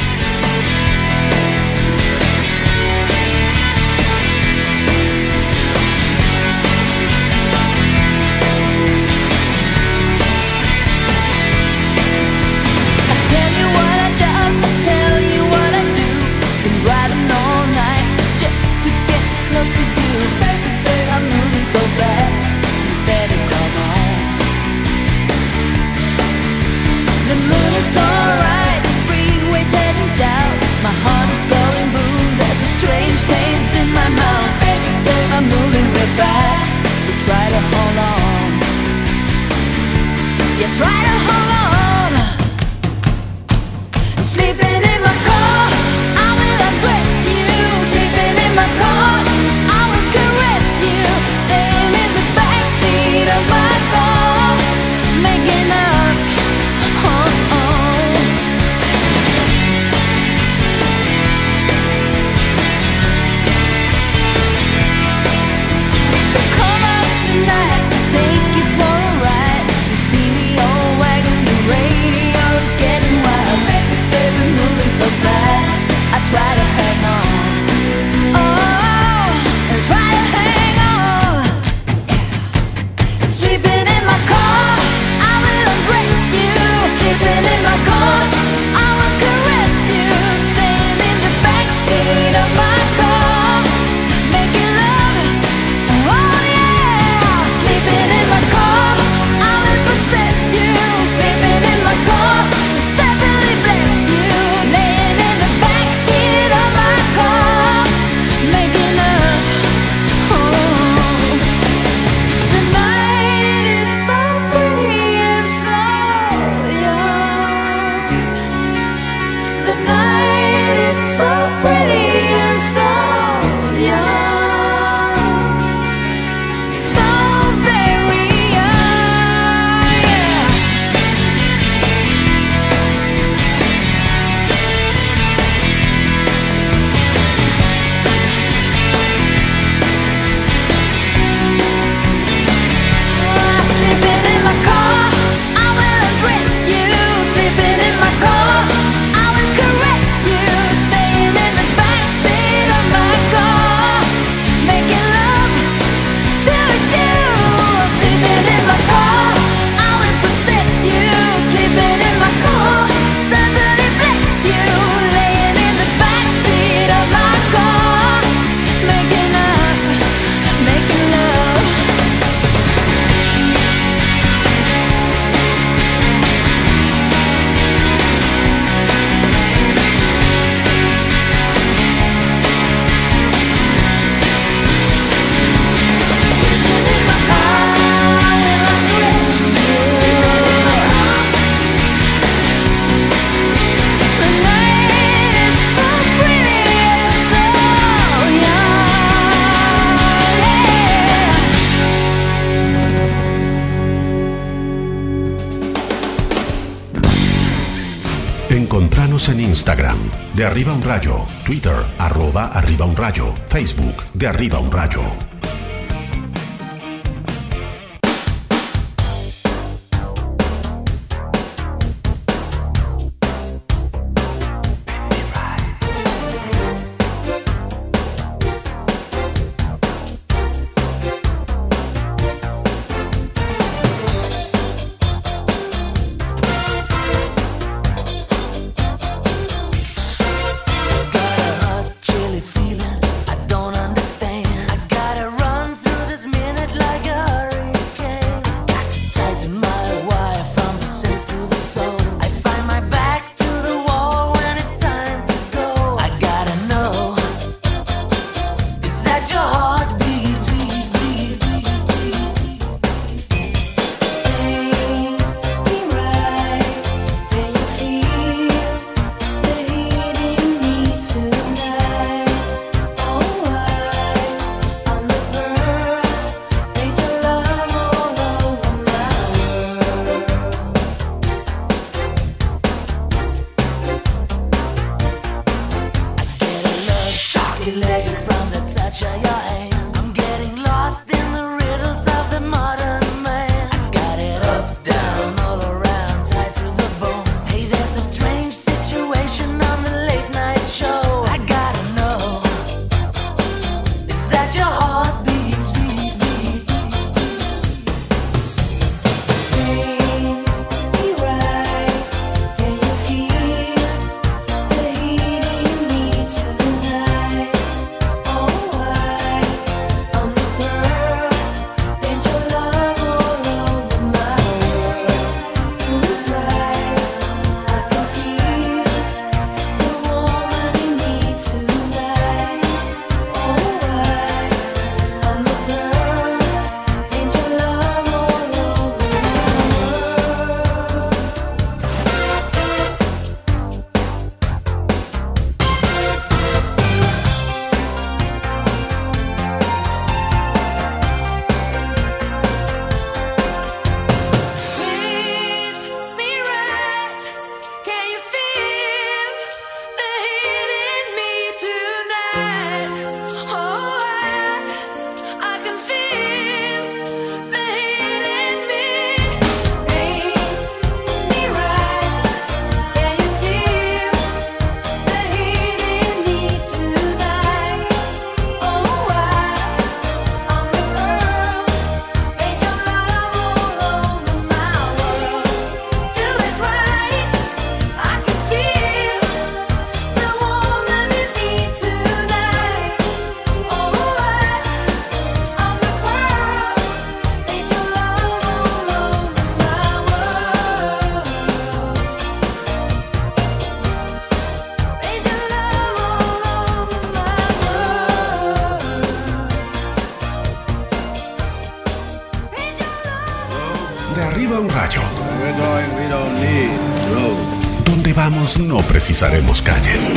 Precisaremos calles.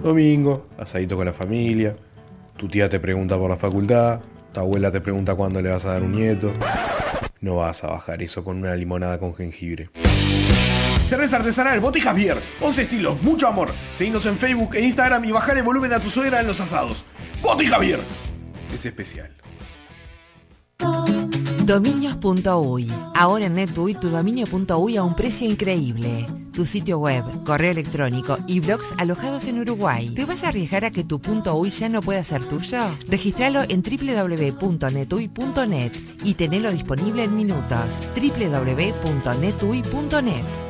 Domingo, asadito con la familia. Tu tía te pregunta por la facultad. Tu abuela te pregunta cuándo le vas a dar un nieto. No vas a bajar eso con una limonada con jengibre. Cerveza artesanal Bote Javier. 11 estilos, mucho amor. Seguinos en Facebook e Instagram y bajale volumen a tu suegra en los asados. Bote Javier. Es especial. Dominios.uy. Ahora en NetUI tu dominio.uy a un precio increíble. Tu sitio web, correo electrónico y blogs alojados en Uruguay. ¿Te vas a arriesgar a que tu .uy ya no pueda ser tuyo? Registralo en www.netuy.net y tenelo disponible en minutos. www.netuy.net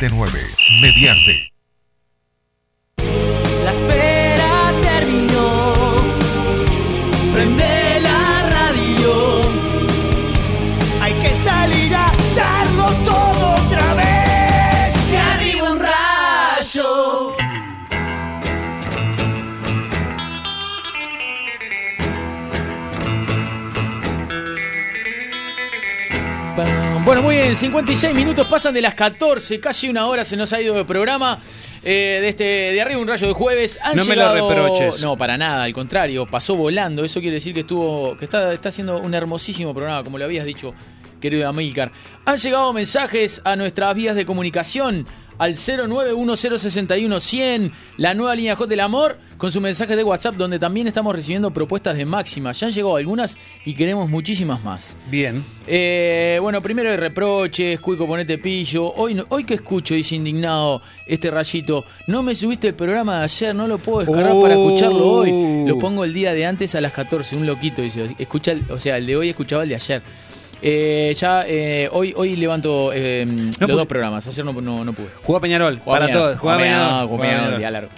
479 Mediarte. La espera terminó. Prende Bien, 56 minutos pasan de las 14, casi una hora se nos ha ido de programa. eh, de este de arriba un rayo de jueves. Han No me lo reproches. No, para nada, al contrario, pasó volando. Eso quiere decir que estuvo, que está, está haciendo un hermosísimo programa, como lo habías dicho, querido Amílcar. Han llegado mensajes a nuestras vías de comunicación al 091061100, la nueva línea Hot del Amor, con su mensaje de WhatsApp, donde también estamos recibiendo propuestas de máxima. Ya han llegado algunas y queremos muchísimas más. Bien. Eh, bueno, primero hay reproches, Cuico, ponete pillo. Hoy, no- hoy que escucho, dice indignado este rayito, no me subiste el programa de ayer, no lo puedo descargar para Oh. escucharlo hoy. Lo pongo el día de antes a las 14, un loquito, dice. Escucha, o sea, el de hoy escuchaba el de ayer. Eh, ya, eh, hoy, hoy levanto eh, los dos programas, ayer no, no, no pude. Juega Peñarol, para Peñarol, todos. Juega juega Peñarol. Peñarol, Peñarol.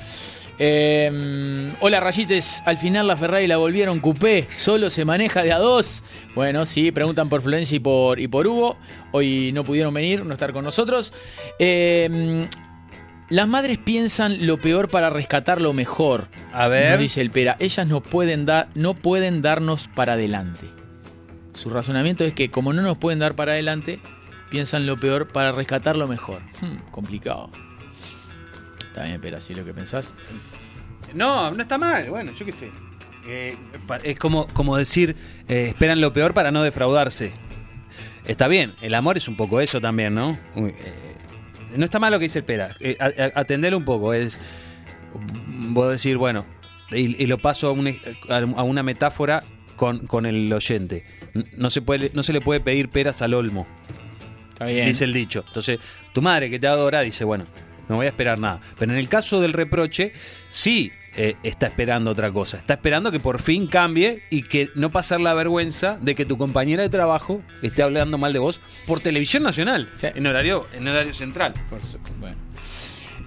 Eh, hola Rayites, al final la Ferrari la volvieron coupé, solo se maneja de a dos. Bueno, sí, preguntan por Florencia y por, y por Hugo. Hoy no pudieron venir, no estar con nosotros. Eh, las madres piensan lo peor para rescatar lo mejor. A ver. Nos dice el Pera, ellas no pueden, dar, no pueden darnos para adelante. Su razonamiento es que como no nos pueden dar para adelante, piensan lo peor para rescatar lo mejor. Hmm, complicado. Está bien, Pera, si es lo que pensás. No, no está mal. Bueno, yo qué sé. Eh, es como, como decir, eh, esperan lo peor para no defraudarse. Está bien, el amor es un poco eso también, ¿no? Eh, no está mal lo que dice el Pera. A- a- atendelo un poco. Es, voy a decir, bueno, y, lo paso a, un a una metáfora con, con el oyente. No se, puede, no se le puede pedir peras al olmo. Está bien. Dice el dicho. Entonces, tu madre que te adora dice, bueno, no voy a esperar nada. Pero en el caso del reproche, sí eh, está esperando otra cosa. Está esperando que por fin cambie y que no pasar la vergüenza de que tu compañera de trabajo esté hablando mal de vos por televisión nacional, Sí. en horario, en horario central. Por bueno.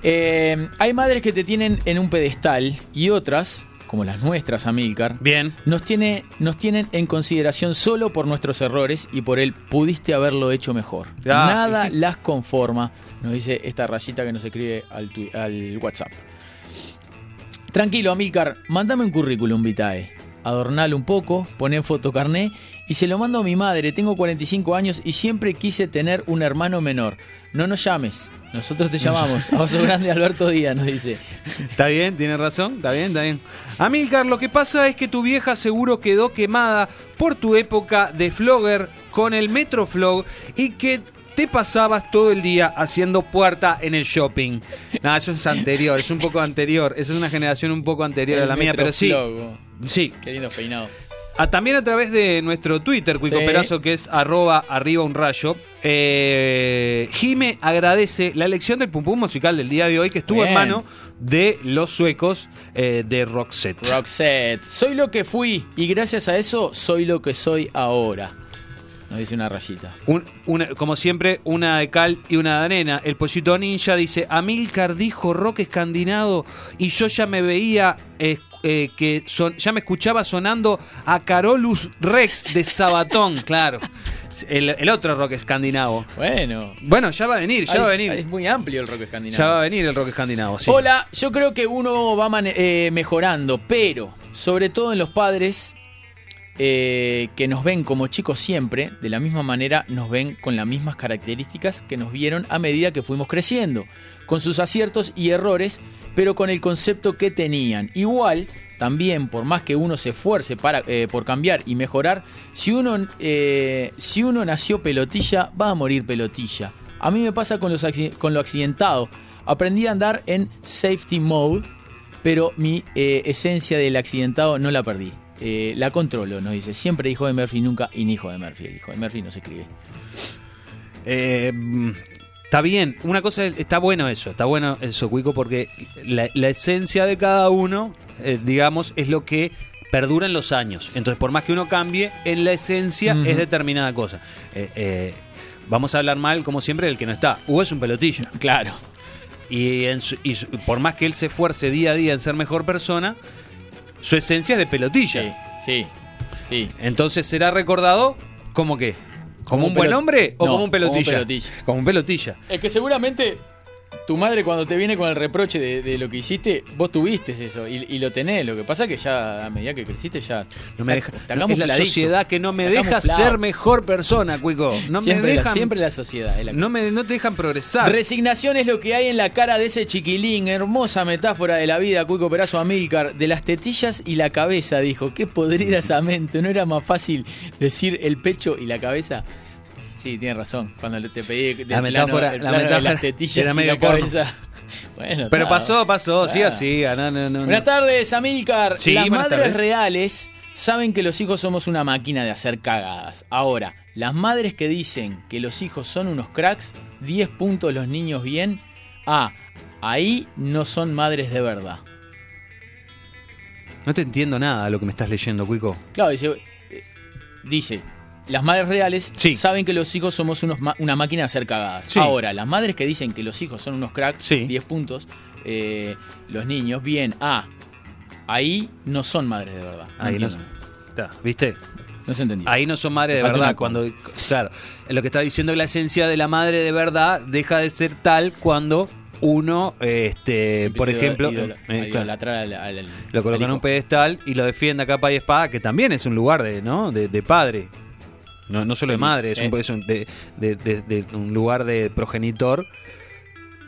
Eh, hay madres que te tienen en un pedestal y otras, como las nuestras, Amílcar, Bien. nos, tiene, nos tienen en consideración solo por nuestros errores y por el pudiste haberlo hecho mejor. Ah, Nada sí. las conforma, nos dice esta rayita que nos escribe al, al WhatsApp. Tranquilo, Amílcar, mandame un currículum vitae. Adornalo un poco, poné fotocarné y se lo mando a mi madre. Tengo 45 años y siempre quise tener un hermano menor. No nos llames, nosotros te llamamos. Oso grande Alberto Díaz nos dice. Está bien, tiene razón, está bien, está bien. Amílcar, lo que pasa es que tu vieja seguro quedó quemada por tu época de flogger con el Metroflog y que te pasabas todo el día haciendo puerta en el shopping. Nada, eso es anterior, es un poco anterior, esa es una generación un poco anterior a la mía, pero sí. Sí, Qué lindo peinado. Ah, también a través de nuestro Twitter, Cuico Sí. Perazo, que es arroba arriba un rayo. Eh, Jime agradece la elección del pum pum musical del día de hoy, que estuvo en mano de los suecos eh, de Roxette. Roxette, soy lo que fui y gracias a eso soy lo que soy ahora. Nos dice una rayita. Un- una- como siempre, una de cal y una de arena. El pollito ninja dice: Amilcar dijo rock escandinavo y yo ya me veía. eh, eh, que son, ya me escuchaba sonando a Carolus Rex de Sabatón, claro. El, el otro rock escandinavo. Bueno. Bueno, ya va a venir, ya Ay, va a venir. Es muy amplio el rock escandinavo. Ya va a venir el rock escandinavo, sí. Hola, yo creo que uno va eh, mejorando, pero sobre todo en los padres eh, que nos ven como chicos siempre, de la misma manera nos ven con las mismas características que nos vieron a medida que fuimos creciendo, con sus aciertos y errores, pero con el concepto que tenían. Igual, también, por más que uno se esfuerce para, eh, por cambiar y mejorar, si uno, eh, si uno nació pelotilla, va a morir pelotilla. A mí me pasa con, los con lo accidentado. Aprendí a andar en safety mode, pero mi eh, esencia del accidentado no la perdí. La controlo, nos dice. Siempre hijo de Murphy, nunca hijo de Murphy. El hijo de Murphy no se escribe. Eh, está bien, una cosa, es- está bueno eso, está bueno eso, Cuico, porque la, la esencia de cada uno, eh, digamos, es lo que perdura en los años. Entonces, por más que uno cambie, en la esencia es determinada cosa. Eh, eh, vamos a hablar mal, como siempre, del que no está. Hugo es un pelotillo. Claro. Y, en su- y su- por más que él se esfuerce día a día en ser mejor persona, su esencia es de pelotilla. Sí, sí. Entonces será recordado como qué? ¿Como, un un buen pelot- hombre o No, como un pelotilla? como un pelotilla. Como un pelotilla. Es que seguramente tu madre cuando te viene con el reproche de, de lo que hiciste, vos tuviste eso y, y lo tenés. Lo que pasa es que ya a medida que creciste ya... No me deja, es la sociedad que no me deja ser mejor persona, Cuico. No siempre, me la, dejan, siempre la sociedad. la no me no te dejan progresar. Resignación es lo que hay en la cara de ese chiquilín. Hermosa metáfora de la vida, Cuico Perazo Amílcar. De las tetillas y la cabeza, dijo. Qué podrida esa mente. ¿No era más fácil decir el pecho y la cabeza? Sí, tiene razón. Cuando te pedí La metáfora- el la plano de metáfora las tetillas era y medio la porno. cabeza. Bueno, Pero pasó, pasó, siga, siga. No, no, no, Buenas tardes, Amílcar. Sí, las madres tardes. reales saben que los hijos somos una máquina de hacer cagadas. Ahora, las madres que dicen que los hijos son unos cracks, 10 puntos los niños bien. Ah, ahí no son madres de verdad. No te entiendo nada de lo que me estás leyendo, Cuico. Claro, dice, eh, dice las madres reales Sí. saben que los hijos somos unos ma- una máquina de hacer cagadas. Sí. Ahora, las madres que dicen que los hijos son unos cracks, Sí. 10 puntos, eh, los niños, bien, ah, ahí no son madres de verdad. No Ahí no. Está, ¿Viste? No se entendió. Ahí no son madres de verdad. una Cuando, claro, lo que está diciendo es la esencia de la madre de verdad deja de ser tal cuando uno, este, por ejemplo, idola- eh, claro, al- al- al- lo coloca en un pedestal y lo defiende a capa y espada, que también es un lugar de, ¿no? de, de padre. No, no solo de madre, es, un, Eh. es un- de, de- de- de un lugar de progenitor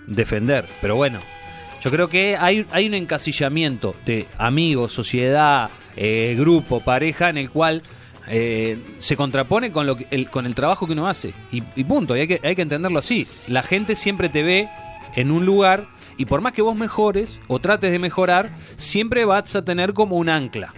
defender. Pero bueno, yo creo que hay, hay un encasillamiento de amigos, sociedad, eh, grupo, pareja, en el cual eh, se contrapone con, lo que- el, con el trabajo que uno hace. Y, y punto, y hay que, hay que entenderlo así. La gente siempre te ve en un lugar y por más que vos mejores o trates de mejorar, siempre vas a tener como un ancla.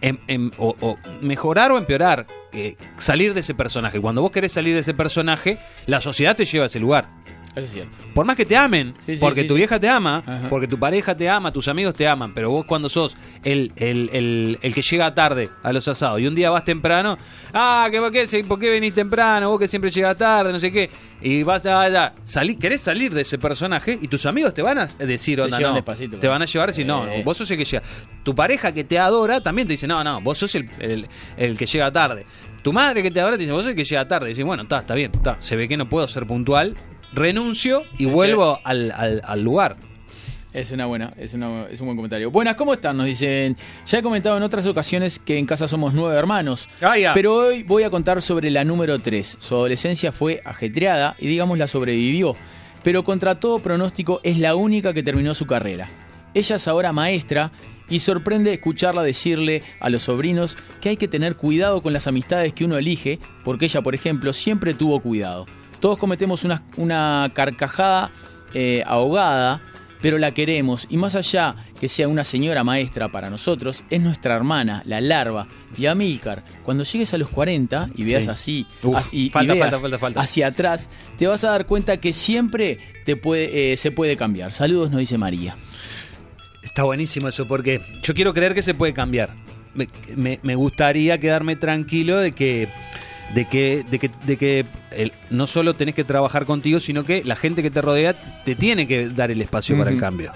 En- en- o, o mejorar o empeorar, eh, salir de ese personaje. Cuando vos querés salir de ese personaje, la sociedad te lleva a ese lugar. Eso es cierto. Por más que te amen, Sí, sí, porque sí, tu vieja te ama, Ajá. porque tu pareja te ama, tus amigos te aman, pero vos cuando sos el, el, el, el que llega tarde a los asados y un día vas temprano, ah, ¿qué, por, qué, ¿por qué venís temprano? Vos que siempre llegas tarde, no sé qué, y vas a, a- salí- querés salir de ese personaje y tus amigos te van a decir, Te onda, llevan no, despacito, te van a llevar si no, Eh. no, vos sos el que llega. Tu pareja que te adora también te dice, no, no, vos sos el, el- el que llega tarde. Tu madre que te adora te dice, vos sos el que llega tarde. Y dices, bueno, está, está bien, está. Se ve que no puedo ser puntual, renuncio y vuelvo al, al- al lugar. Es una buena, es, una- es un buen comentario. Buenas, ¿cómo están? Nos dicen. Ya he comentado en otras ocasiones que en casa somos nueve hermanos. Ah. Pero hoy voy a contar sobre la número 3. Su adolescencia fue ajetreada y digamos la sobrevivió. Pero contra todo pronóstico es la única que terminó su carrera. Ella es ahora maestra y sorprende escucharla decirle a los sobrinos que hay que tener cuidado con las amistades que uno elige, porque ella, por ejemplo, siempre tuvo cuidado. Todos cometemos una, una carcajada eh, ahogada, pero la queremos y más allá que sea una señora maestra para nosotros, es nuestra hermana, la larva. Y Amílcar, cuando llegues a los 40 y veas Sí. así Uf, as- y, y falta, veas falta, falta, falta. hacia atrás, te vas a dar cuenta que siempre te puede, eh, se puede cambiar. Saludos, nos dice María. Está buenísimo eso, porque yo quiero creer que se puede cambiar. Me, me- me gustaría quedarme tranquilo de que de que de que, de que el- no solo tenés que trabajar contigo, sino que la gente que te rodea te tiene que dar el espacio para el cambio.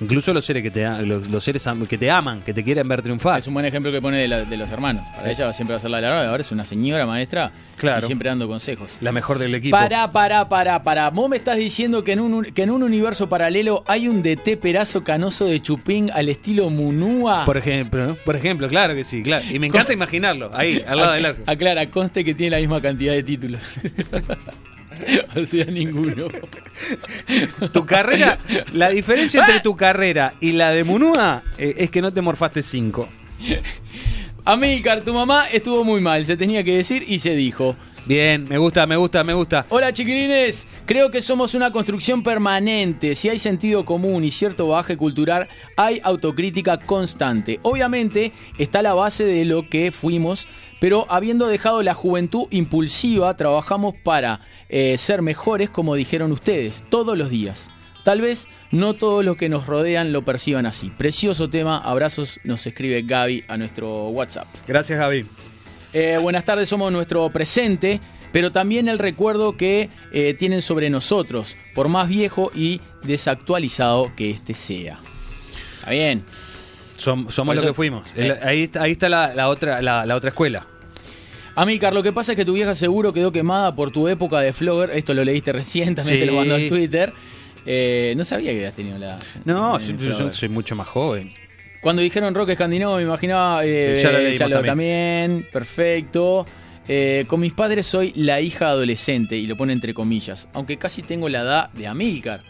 Incluso los seres que te los, los seres que te aman, que te quieren ver triunfar. Es un buen ejemplo que pone de, la- de los hermanos. Para ella siempre va a ser la larva, ahora es una señora maestra Claro. y siempre dando consejos. La mejor del equipo. Pará, pará, pará, pará. Vos me estás diciendo que en, un, que en un universo paralelo hay un DT perazo canoso de Chupín al estilo Munúa. Por ejemplo, ¿no? Por ejemplo, claro que sí, claro. Y me encanta imaginarlo, ahí, al lado del arco. Aclara, conste que tiene la misma cantidad de títulos. o sea, ninguno. Tu carrera, la diferencia entre tu carrera y la de Munúa eh, es que no te morfaste cinco. Amílcar, tu mamá estuvo muy mal, se tenía que decir y se dijo. Bien, me gusta, me gusta, me gusta. Hola chiquilines, creo que somos una construcción permanente. Si hay sentido común y cierto bagaje cultural, hay autocrítica constante. Obviamente está la base de lo que fuimos, pero habiendo dejado la juventud impulsiva, trabajamos para eh, ser mejores, como dijeron ustedes, todos los días. Tal vez no todos los que nos rodean lo perciban así. Precioso tema, abrazos, nos escribe Gaby a nuestro WhatsApp. Gracias, Javi. Eh, buenas tardes, somos nuestro presente, pero también el recuerdo que eh, tienen sobre nosotros, por más viejo y desactualizado que este sea. Está bien. Som- somos lo que fuimos. Eh. El- ahí, está- ahí está la, la otra, la, la otra escuela. Amílcar, lo que pasa es que tu vieja seguro quedó quemada por tu época de flogger. Esto lo leíste recién, también te lo mandó en Twitter. Eh, no sabía que habías tenido la. No, yo, soy mucho más joven. Cuando dijeron rock escandinavo, me imaginaba. eh, Ya lo leímos leo también. también. Perfecto. Eh, con mis padres soy la hija adolescente, y lo pone entre comillas, aunque casi tengo la edad de Amilcar.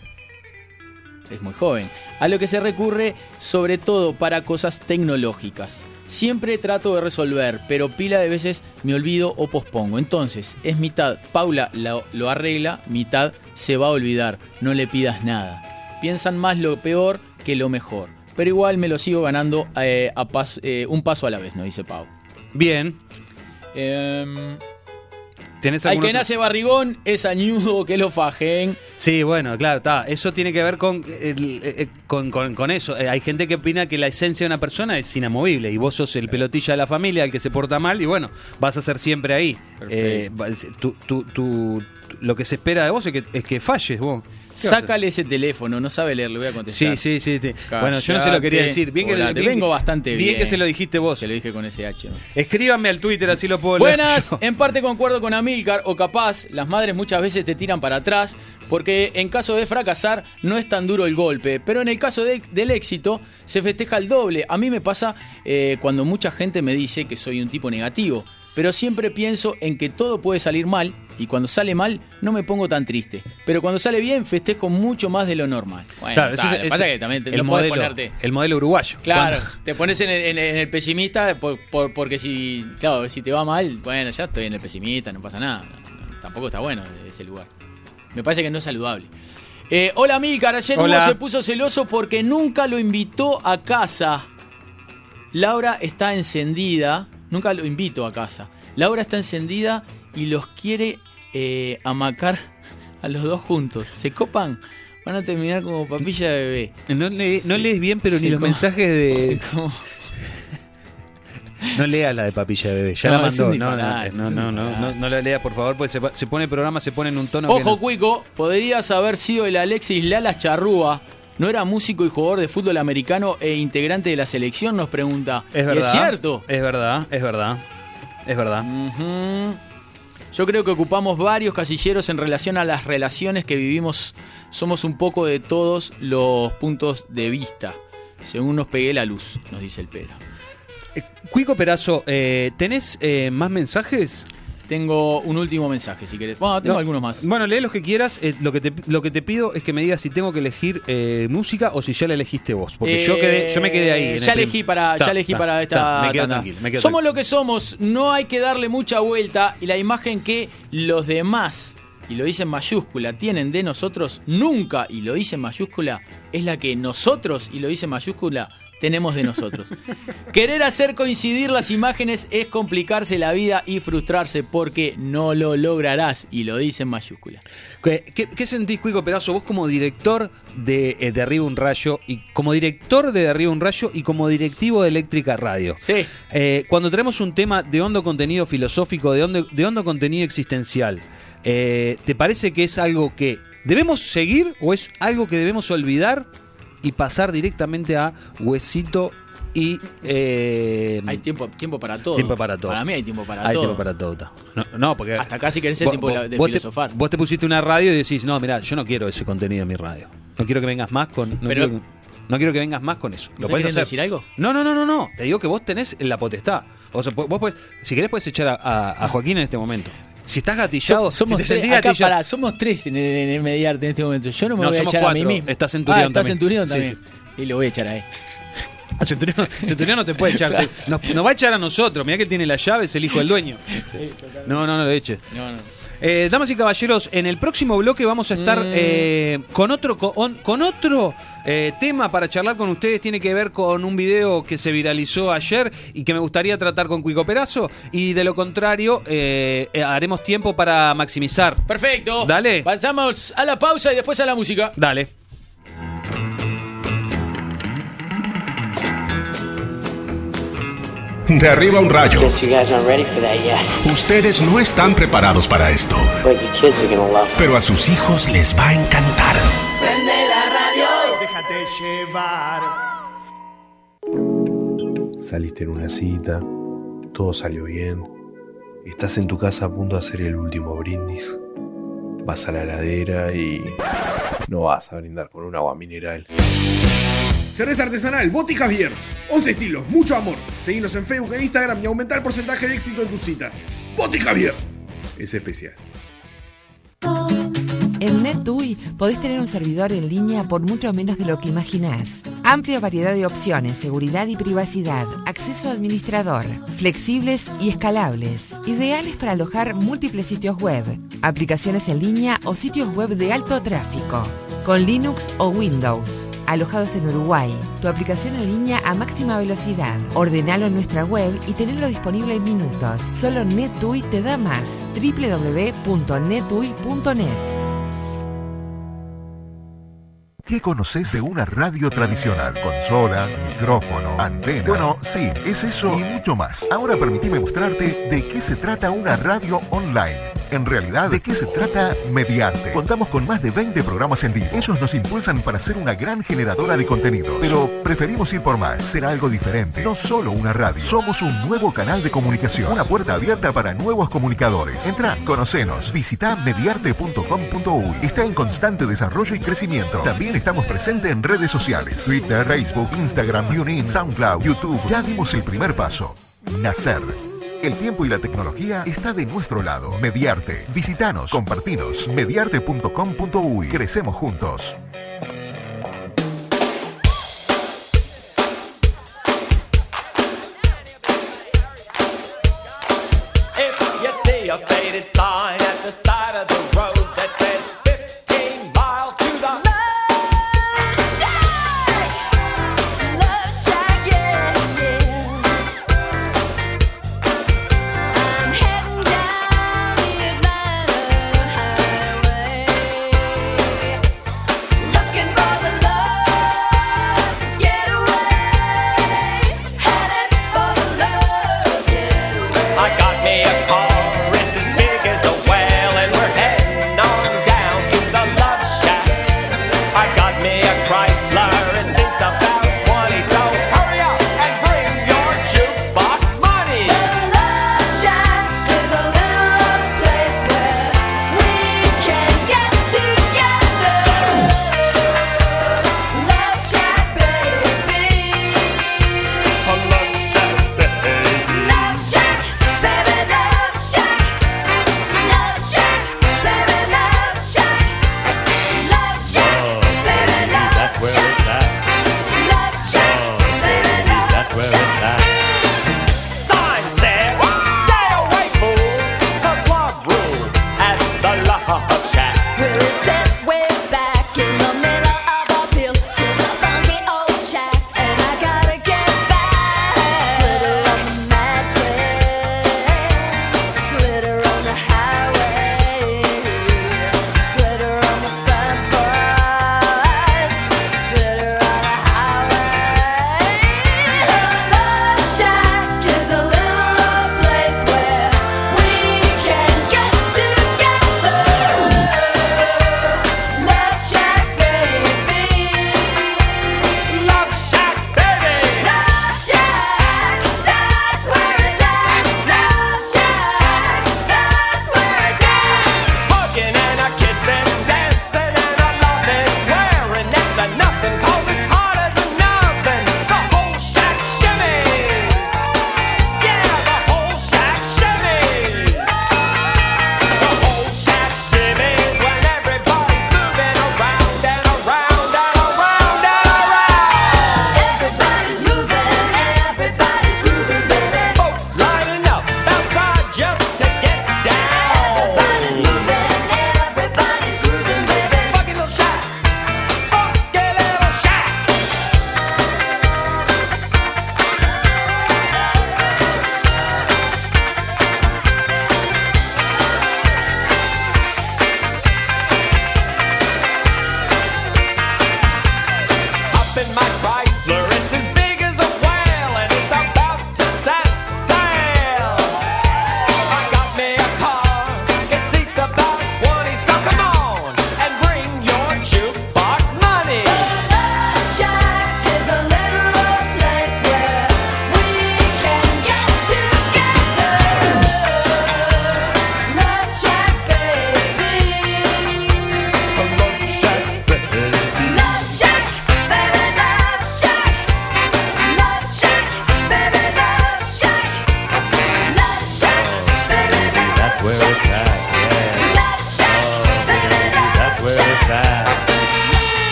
Es muy joven. A lo que se recurre sobre todo para cosas tecnológicas. Siempre trato de resolver, pero pila de veces me olvido o pospongo. Entonces, es mitad Paula lo, lo arregla, mitad se va a olvidar. No le pidas nada. Piensan más lo peor que lo mejor. Pero igual me lo sigo ganando eh, a pas- eh, un paso a la vez, nos dice Pau. Bien. Em, ¿Tenés al que otro? nace barrigón es añudo que lo fajen. Sí, bueno, claro, está. Eso tiene que ver con, el- eh, con, con- con eso. Eh, hay gente que opina que la esencia de una persona es inamovible y vos sos el pelotilla de la familia, el que se porta mal y bueno, vas a ser siempre ahí. Eh, tú- tú- tú- lo que se espera de vos es que, es que falles vos. Sácale ese teléfono, no sabe leer, le voy a contestar. Sí, sí, sí. sí. Bueno, yo no se lo quería decir. Bien que, bien vengo bastante bien. Bien que se lo dijiste vos. Se lo dije con ese H. ¿no? Escríbanme al Twitter, así lo puedo leer Buenas, yo. en parte concuerdo con Amilcar, o capaz las madres muchas veces te tiran para atrás, porque en caso de fracasar no es tan duro el golpe, pero en el caso de- del éxito se festeja el doble. A mí me pasa eh, cuando mucha gente me dice que soy un tipo negativo, pero siempre pienso en que todo puede salir mal, y cuando sale mal no me pongo tan triste, pero cuando sale bien festejo mucho más de lo normal. Bueno, Claro, ese- ese- pasa que también te- el no modelo, ponerte... el modelo uruguayo. Claro, te pones en el, en pesimista por- por- porque si, claro, si te va mal, bueno, ya estoy en el pesimista, no pasa nada. Tampoco está bueno ese lugar. Me parece que no es saludable. Eh, hola, Milcar. Ayer. Hugo se puso celoso porque nunca lo invitó a casa. Laura está encendida. Nunca lo invito a casa. Laura está encendida y los quiere eh, amacar a los dos juntos. ¿Se copan? Van a terminar como papilla de bebé. No, le- no lees bien, pero ni los mensajes de. ¿Cómo? No leas la de papilla de bebé, ya No, la mandó. No, no, no, no, no, la leas, por favor, porque se, pone el programa, se pone en un tono. Ojo, Cuico, podrías haber sido el Alexis Lalas Charrúa. ¿No era músico y jugador de fútbol americano e integrante de la selección? Nos pregunta. Es Y verdad. Es cierto. Es verdad, es verdad. Es verdad. Ujú. Yo creo que ocupamos varios casilleros en relación a las relaciones que vivimos. Somos un poco de todos los puntos de vista. Según nos pegué la luz, nos dice el Pedro. Cuico Perazo, eh, ¿tenés eh, más mensajes? Tengo un último mensaje, si querés. Bueno, tengo No, algunos más. Bueno, lee los que quieras. eh, lo, que te, lo que te pido es que me digas si tengo que elegir eh, música o si ya la elegiste vos. Porque yo, quedé, yo me quedé ahí. Eh, Ya elegí para, Ta, ya elegí ta, para esta ta, me quedo tranquilo, me quedo Somos tranquilo. lo que somos, no hay que darle mucha vuelta y la imagen que los demás, y lo dice en mayúscula, tienen de nosotros nunca, y lo dice en mayúscula, es la que nosotros, y lo dice en mayúscula, tenemos de nosotros. Querer hacer coincidir las imágenes es complicarse la vida y frustrarse porque no lo lograrás, y lo dice en mayúscula. ¿Qué, qué- qué sentís, Cuico Perazo, vos como director de, eh, de Arriba un Rayo, y como director de, de Arriba un Rayo y como directivo de Eléctrica Radio? Sí. Eh, cuando tenemos un tema de hondo contenido filosófico, de hondo, de hondo contenido existencial, eh, ¿te parece que es algo que debemos seguir o es algo que debemos olvidar y pasar directamente a Huesito y... eh, Hay tiempo, tiempo para todo. Tiempo para todo. Para mí hay tiempo para hay todo. tiempo para todo. No, no, porque... Hasta casi querés el vos- tiempo vos- de vos te- filosofar. vos te pusiste una radio y decís, no, mira, yo no quiero ese contenido en mi radio. No quiero que vengas más con... No, Pero- quiero, no quiero que vengas más con eso. ¿Estás Lo hacer. decir algo? No, no, no, no, no. Te digo que vos tenés la potestad. O sea, vos podés- si querés puedes echar a, a- a Joaquín en este momento. Si estás gatillado, So- somos si te tres, sentís acá gatillado- pará, somos tres en el, en el mediarte en este momento. Yo no me No, voy a echar a mí mismo. Está Centurión ah, está también. Centurión Sí, también. Y lo voy a echar a él. A Centurión, Centurión no te puede echar. Nos, nos va a echar a nosotros. Mirá que tiene la llave, es el hijo del dueño. No, no, no lo eches. No, no. Eh, damas y caballeros, en el próximo bloque vamos a estar Mm. eh, con otro con, con otro eh, tema para charlar con ustedes. Tiene que ver con un video que se viralizó ayer y que me gustaría tratar con Cuico Perazo. Y de lo contrario, eh, haremos tiempo para maximizar. Perfecto. Dale. Pasamos a la pausa y después a la música. Dale. For that yet. Ustedes no están preparados para esto, But your kids are gonna love it. pero a sus hijos les va a encantar. Prende la radio. Déjate llevar. Saliste en una cita, todo salió bien, estás en tu casa a punto de hacer el último brindis, vas a la heladera y... no vas a brindar con un agua mineral. Cerveza artesanal Boti Javier. 11 estilos, mucho amor. Seguinos en Facebook e Instagram y aumenta el porcentaje de éxito en tus citas. Boti Javier. Es especial. En NetUI podés tener un servidor en línea por mucho menos de lo que imaginás. Amplia variedad de opciones, seguridad y privacidad, acceso administrador, flexibles y escalables, ideales para alojar múltiples sitios web, aplicaciones en línea o sitios web de alto tráfico, con Linux o Windows. Alojados en Uruguay, tu aplicación en línea a máxima velocidad. Ordenalo en nuestra web y tenerlo disponible en minutos. Solo NetUI te da más. www.netui.net ¿Qué conoces de una radio tradicional? Consola, micrófono, antena. Bueno, sí, es eso y mucho más. Ahora permitime mostrarte de qué se trata una radio online. En realidad, ¿de qué se trata Mediarte? Contamos con más de 20 programas en vivo. Ellos nos impulsan para ser una gran generadora de contenidos. Pero preferimos ir por más, ser algo diferente. No solo una radio. Somos un nuevo canal de comunicación. Una puerta abierta para nuevos comunicadores. Entra, conocenos. Visita mediarte.com.uy. Está en constante desarrollo y crecimiento. También estamos presentes en redes sociales. Twitter, Facebook, Instagram, TuneIn, SoundCloud, YouTube. Ya dimos el primer paso. Nacer. El tiempo y la tecnología está de nuestro lado. Mediarte. Visitanos, compartinos. Mediarte.com.uy. Crecemos juntos.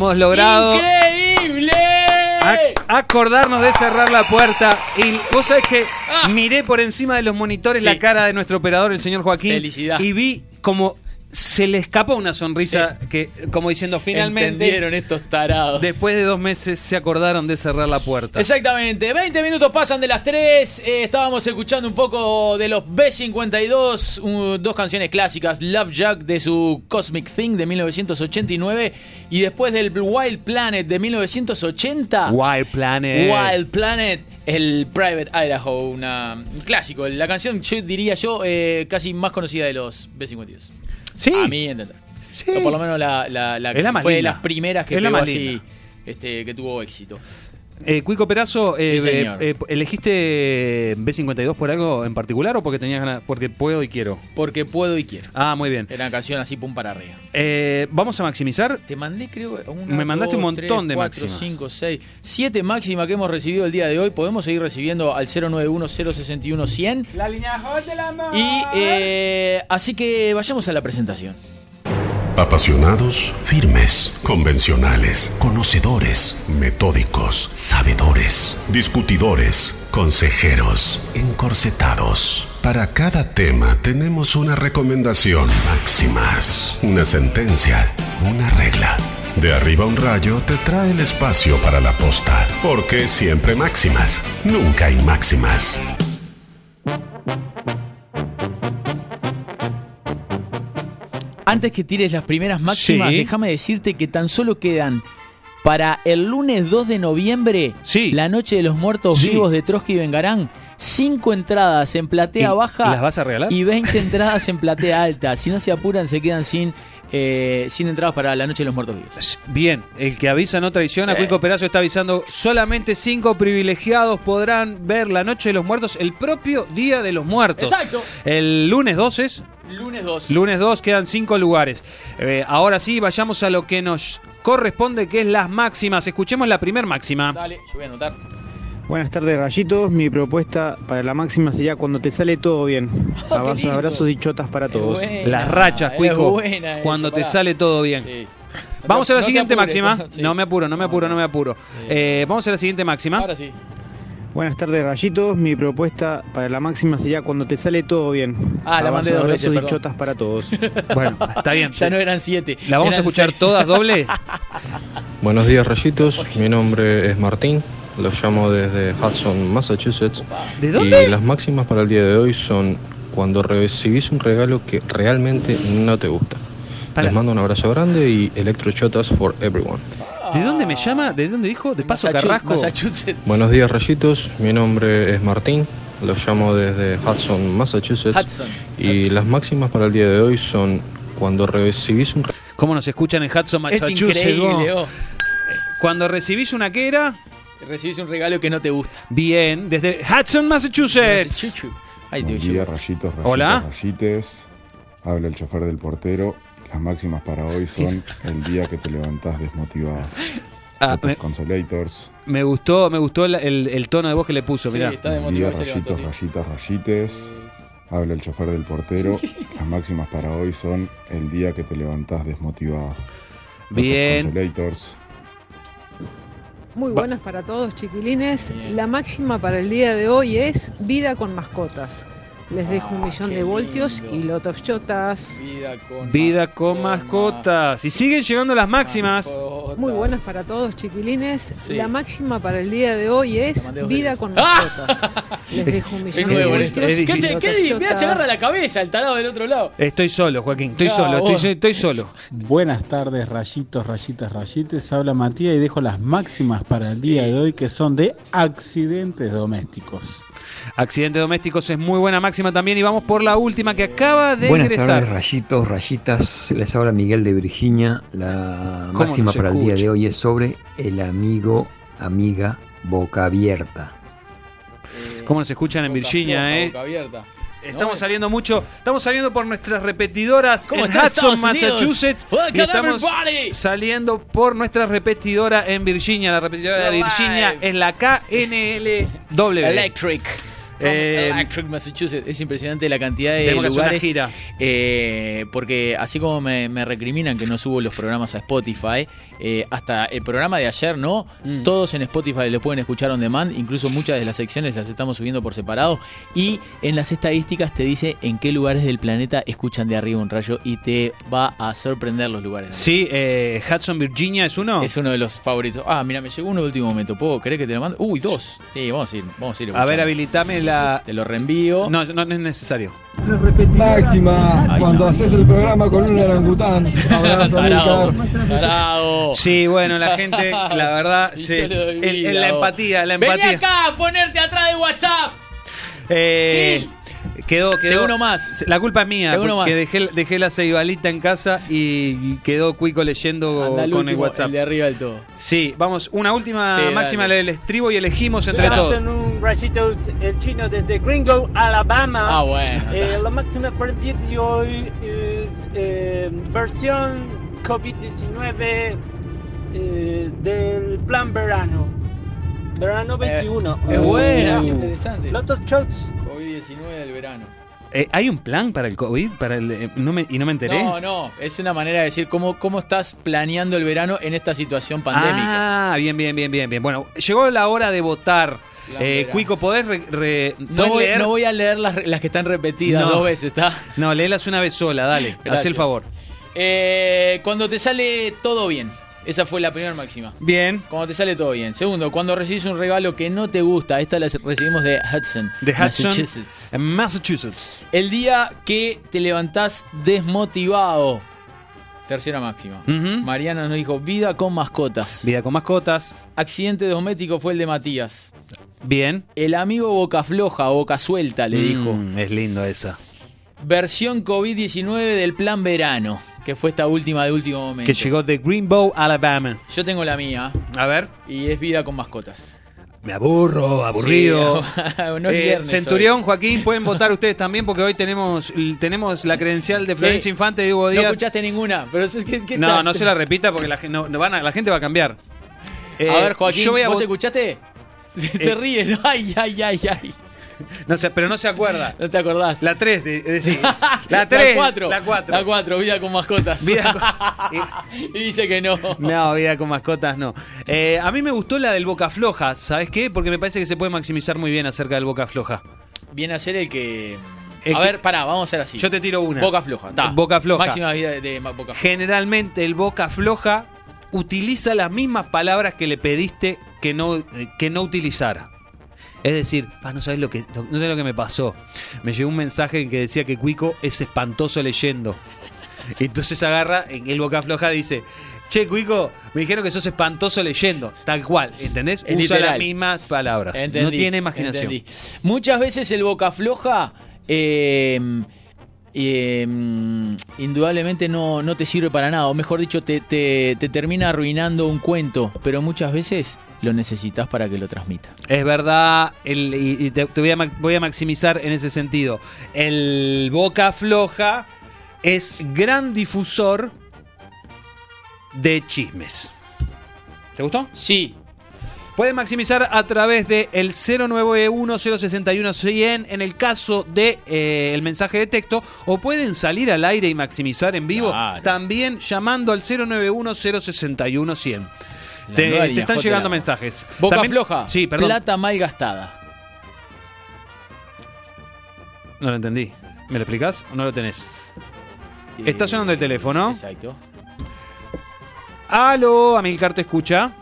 Hemos logrado ¡Increíble! ac- acordarnos de cerrar la puerta. Y vos sabés que Ah. miré por encima de los monitores Sí. la cara de nuestro operador, el señor Joaquín. Felicidad. Y vi como se le escapó una sonrisa que, como diciendo, finalmente, Entendieron estos tarados. después de dos meses, se acordaron de cerrar la puerta. Exactamente, 20 minutos pasan de las 3. eh, estábamos escuchando un poco de los B52, uh, dos canciones clásicas: Love Jack de su Cosmic Thing de 1989 y después del Wild Planet de 1980. Wild Planet. Wild Planet, el Private Idaho, una, un clásico. La canción, yo diría yo, eh, casi más conocida de los B52. Sí. A mí entender. Sí. O por lo menos la, la- la la fue de las primeras que pegó así, este, que tuvo éxito. Eh, Cuico Perazo, eh, Sí, señor. eh, eh, ¿elegiste B52 por algo en particular o porque tenías ganas? Porque puedo y quiero. Porque puedo y quiero. Ah, muy bien. Era una canción así, pum para arriba. Eh, Vamos a maximizar. Te mandé, creo, una, Me mandaste un dos, montón tres, de cuatro, máximas. cinco, seis, siete máximas que hemos recibido el día de hoy. Podemos seguir recibiendo al 091-061-100. La línea Hot del amor. Y eh, así que vayamos a la presentación. Apasionados, firmes, convencionales, conocedores, metódicos, sabedores, discutidores, consejeros, encorsetados. Para cada tema tenemos una recomendación máximas, una sentencia, una regla. De arriba un rayo te trae el espacio para la posta, porque siempre máximas, nunca hay máximas. Antes que tires las primeras máximas, Sí. déjame decirte que tan solo quedan para el lunes 2 de noviembre, la Noche de los Muertos Sí. Vivos de Trotsky y Vengarán. Cinco entradas en platea ¿Y baja. las vas a regalar? Y 20 entradas en platea alta. Si no se apuran, se quedan sin, eh, sin entradas para la Noche de los Muertos Vivos. Bien, el que avisa no traiciona. Eh. Cuico Perazo está avisando. Solamente cinco privilegiados podrán ver la Noche de los Muertos el propio Día de los Muertos. Exacto. El lunes 2 es. Lunes 2. Lunes 2 quedan cinco lugares. Eh, ahora sí, vayamos a lo que nos corresponde, que es las máximas. Escuchemos la primer máxima. Dale, yo voy a anotar. Buenas tardes, rayitos. Mi propuesta para la máxima sería cuando te sale todo bien. Abrazos, lindo. abrazos y chotas para todos. buena. Las rachas, Cuico. buena Cuando te pará. sale todo bien. Sí. Vamos No a la te siguiente apures, máxima. no, sí. No me apuro, no me apuro, no me apuro. Eh, vamos a la siguiente máxima. Ahora sí. Buenas tardes, rayitos. Mi propuesta para la máxima sería cuando te sale todo bien. Ah, la mandé dos abrazos veces, y chotas para todos. Bueno, está bien. Ya no eran siete. ¿La vamos a escuchar seis. todas doble? Buenos días, rayitos. Mi nombre es Martín. Los llamo desde Hudson, Massachusetts. ¿De dónde? Y las máximas para el día de hoy son cuando recibís un regalo que realmente no te gusta. Les mando un abrazo grande y electrochotas for everyone. ¿De dónde me llama? ¿De dónde dijo? ¿De Paso Carrasco? Massachusetts. Buenos días, rayitos. Mi nombre es Martín. Los llamo desde Hudson, Massachusetts. Hudson. Y Hudson. las máximas para el día de hoy son cuando recibís un ¿Cómo nos escuchan en Hudson, Es Massachusetts? increíble, vos? oh. Cuando recibís una que era, Recibís un regalo que no te gusta. bien, desde Hudson, Massachusetts. Massachusetts. Ay, Buen Dios día, rayitos, rayitos, Hola. rayites. Habla el chofer del portero. Las máximas para hoy son el día que te levantás desmotivado. Ah, me, Consolators. me gustó, me gustó el, el- el tono de voz que le puso, Sí, mirá. está Buen día, levantó, rayitos, sí. rayitas, rayites. Habla el chofer del portero. Las máximas para hoy son el día que te levantás desmotivado. Bien. Consolators. Muy buenas para todos, chiquilines. La máxima para el día de hoy es vida con mascotas. Les dejo un millón de voltios y lot of chotas. Vida con. Vida con mascotas. Y siguen llegando las máximas. Muy buenas para todos, chiquilines. Sí. La máxima para el día de hoy es vida con mascotas. Les dejo un millón de voltios Es ¿Qué, te, qué mirá, se agarra la cabeza el tarado del otro lado. Estoy solo, Joaquín, estoy Ah, solo, estoy, estoy solo. Buenas tardes, rayitos, rayitas, rayites. Habla Matías y dejo las máximas para el día de hoy que son de accidentes domésticos. Accidentes domésticos es muy buena máxima también. Y vamos por la última que acaba de Buenas ingresar. tardes, rayitos, rayitas. Les habla Miguel de Virginia. La ¿Cómo máxima para el día de hoy es sobre el amigo, amiga, boca abierta. ¿Cómo nos escuchan en Virginia, eh? boca abierta. Estamos saliendo mucho, estamos saliendo por nuestras repetidoras ¿Cómo en Hudson, Estados? Massachusetts. Y estamos everybody. saliendo por nuestra repetidora en Virginia. La repetidora de Virginia live. es la KNLW. Electric. Eh, Electric, Massachusetts. Es impresionante la cantidad de Tenemos que hacer una lugares. gira. eh, porque así como me, me recriminan que no subo los programas a Spotify, eh, hasta el programa de ayer, ¿no? Mm. Todos en Spotify lo pueden escuchar on demand. Incluso muchas de las secciones las estamos subiendo por separado. Y en las estadísticas te dice en qué lugares del planeta escuchan de arriba un rayo y te va a sorprender los lugares. Sí, eh, Hudson, Virginia es uno. Es uno de los favoritos. Ah, mira, me llegó uno de último momento. ¿Puedo? ¿Querés que te lo mande? Uy, dos. Sí, vamos a ir. Vamos a ir. A ver, habilitame la. Te lo reenvío. No, no, no es necesario. Máxima, cuando haces el programa con un orangután. Abrazo, Tarado. Sí, bueno, la gente, la verdad, sí. En- la empatía, la Vení empatía. acá a ponerte atrás de WhatsApp. Eh, quedó, quedó. Más. La culpa es mía, más. dejé, dejé la ceibalita en casa y quedó Cuico leyendo Anda con el último, WhatsApp. El de arriba del todo. Sí, vamos, una última Sí, máxima dale. del estribo y elegimos entre todos. Rayitos, el chino desde Gringo, Alabama. Ah, bueno. Eh, la máxima para el día de hoy es eh, versión COVID-19 eh, del plan verano. Verano 21. es buena, Uh. es interesante. Lotus Shots. COVID-19 del verano. Eh, ¿Hay un plan para el COVID? Para el, eh, no me- ¿Y no me enteré? No, no, es una manera de decir cómo, cómo estás planeando el verano en esta situación pandémica. Ah, bien, bien, bien, bien, bien. Bueno, llegó la hora de votar. Eh. Cuico, ¿podés, re- re- No podés voy, leer? no voy a leer las, las que están repetidas No. dos veces, ¿está? No, léelas una vez sola, dale. Haz el favor. Eh, cuando te sale todo bien. Esa fue la primera máxima. Bien. Cuando te sale todo bien. Segundo, cuando recibes un regalo que no te gusta. Esta la recibimos de Hudson. De Hudson, Massachusetts. en Massachusetts. El día que te levantás desmotivado. Tercera máxima. Mariana nos dijo, vida con mascotas. Vida con mascotas. Accidente doméstico fue el de Matías. Bien. El amigo boca floja o boca suelta le dijo. Mm, es lindo esa. Versión COVID-19 del plan verano. Que fue esta última de último momento. Que llegó de Greenbow, Alabama. Yo tengo la mía. A ver. Y es vida con mascotas. Me aburro, aburrido. Sí, no es Eh, Centurión, Joaquín, pueden votar ustedes también porque hoy tenemos, tenemos la credencial de Florencia Sí. Infante y Hugo No Díaz. escuchaste ninguna, pero eso es que, ¿qué No, no se la repita porque la, no, no van a- la gente va a cambiar. Eh, a ver, Joaquín, yo voy a ¿vos escuchaste? Se Eh. ríe, ¿no? Ay, ay, ay, ay. No sé, pero no se acuerda. No te acordás. La 3, de, de- sí. La 3. 4. La 4. La 4, vida con mascotas. Vida y dice que no. No, vida con mascotas no. Eh, a mí me gustó la del Boca Floja, ¿sabes qué? Porque me parece que se puede maximizar muy bien acerca del Boca Floja. Viene a ser el que. El a que- ver, pará, vamos a hacer así. Yo te tiro una. Boca floja. ta. Boca floja. Máxima vida de, de Boca floja. Generalmente el Boca Floja utiliza las mismas palabras que le pediste que no, eh, que no utilizara. Es decir, "Pa, no sabes lo que no sabes lo que me pasó. Me llegó un mensaje que decía que Cuico es espantoso leyendo. Entonces agarra en el Boca Floja dice, "Che, Cuico, me dijeron que sos espantoso leyendo." Tal cual, ¿entendés? Es Usa literal. las mismas palabras. no tiene imaginación. entendí. Muchas veces el boca floja, eh, eh, indudablemente no, no te sirve para nada, o mejor dicho, te, te- te termina arruinando un cuento, pero muchas veces lo necesitas para que lo transmita. Es verdad, el- y, te, te voy, a, voy a maximizar en ese sentido. El Boca Floja es gran difusor de chismes. ¿Te gustó? Sí. Pueden maximizar a través de el 091-061-100 en el caso de eh, el mensaje de texto o pueden salir al aire y maximizar en vivo Claro. también llamando al 091-061-100. Te, nueva te línea están J llegando Lava. mensajes. Boca También- floja, Sí, perdón. plata mal gastada. No lo entendí. ¿Me lo explicás o no lo tenés? Está sonando el teléfono. Exacto. Aló, Amilcar te escucha.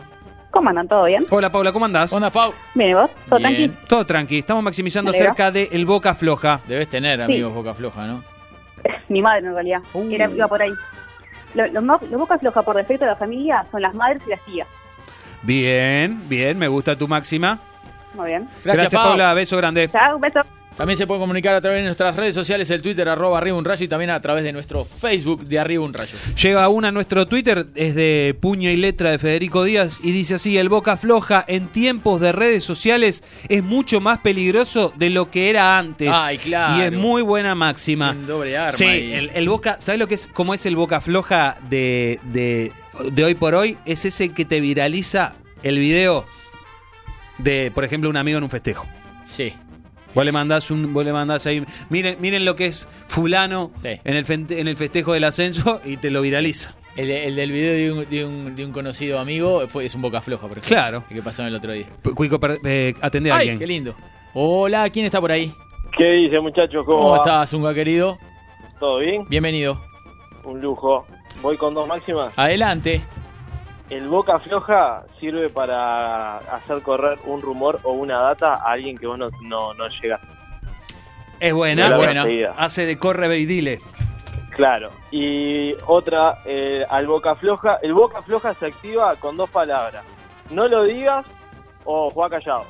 ¿Cómo andan? ¿Todo bien? Hola Paula, ¿cómo andás? Hola Pau. Bien, ¿y vos? ¿Todo Bien. tranquilo? Todo tranqui, estamos maximizando Me alegro. acerca de el Boca Floja. Debes tener amigos boca floja, ¿no? Mi madre, en realidad. Uh. Era, iba por ahí. Lo- Los mo- los bocas flojas por defecto de la familia son las madres y las tías. Bien, bien, me gusta tu máxima. Muy bien. Gracias, Paula, beso grande. Chao, un beso. También se puede comunicar a través de nuestras redes sociales, el Twitter, arroba arriba un rayo, y también a través de nuestro Facebook de arriba un rayo. Llega una a nuestro Twitter, es de puño y letra de Federico Díaz, y dice así, el boca floja en tiempos de redes sociales es mucho más peligroso de lo que era antes. Ay, claro. Y es muy buena máxima. Un doble arma Sí, el, el boca, ¿sabes lo que es? ¿Cómo es el boca floja de, de, de hoy por hoy? Es ese que te viraliza el video de, por ejemplo, un amigo en un festejo. Sí. Vos le mandás un, vos le mandás ahí, miren, miren lo que es fulano en, el fente- en el festejo del ascenso y te lo viraliza. El, de- el del video de un, de un- de un conocido amigo fue, es un boca floja, por ejemplo. Claro. El que pasó el otro día. Cuico, eh, atendé a Ay, alguien. qué lindo. Hola, ¿quién está por ahí? ¿Qué dice, muchachos? ¿Cómo, ¿Cómo va? estás, Zunga querido? ¿Todo bien? Bienvenido. Un lujo. Voy con dos máximas. Adelante. El boca floja sirve para hacer correr un rumor o una data a alguien que vos no, no, no. Es buena, buena. Hace de corre ve y dile. Claro. Y otra, eh, al boca floja. El boca floja se activa con dos palabras. No lo digas o juega callado.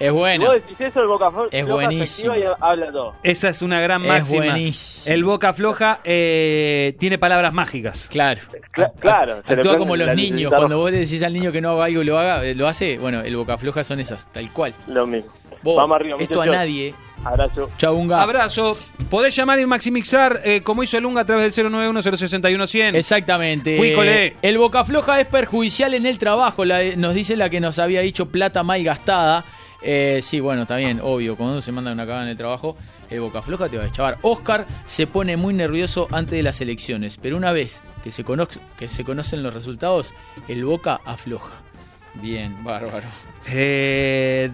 Es bueno. vos decís eso, el boca flo- Es floja se buenísimo. activa y habla todo. Esa es una gran Es máxima. buenísimo. El boca floja eh, tiene palabras mágicas. Claro. Cla- claro. Actúa prende como los niños. Cuando vos le decís al niño que no haga algo y lo haga, eh, lo hace. Bueno, el boca floja son esas, tal cual. Lo mismo. Vos, Vamos arriba, esto a nadie. Abrazo. Chau, Unga. Abrazo. Podés llamar y maximizar eh, como hizo el Unga a través del 091-061-100. Exactamente. Cuícole. El boca floja es perjudicial en el trabajo, la- nos dice la que nos había dicho plata mal gastada. Eh, sí, bueno, está bien, obvio, cuando se manda una cagada en el trabajo, el boca floja te va a deschavar. Oscar se pone muy nervioso antes de las elecciones, pero una vez que se, que se conocen los resultados, el boca afloja. Bien, bárbaro. Eh,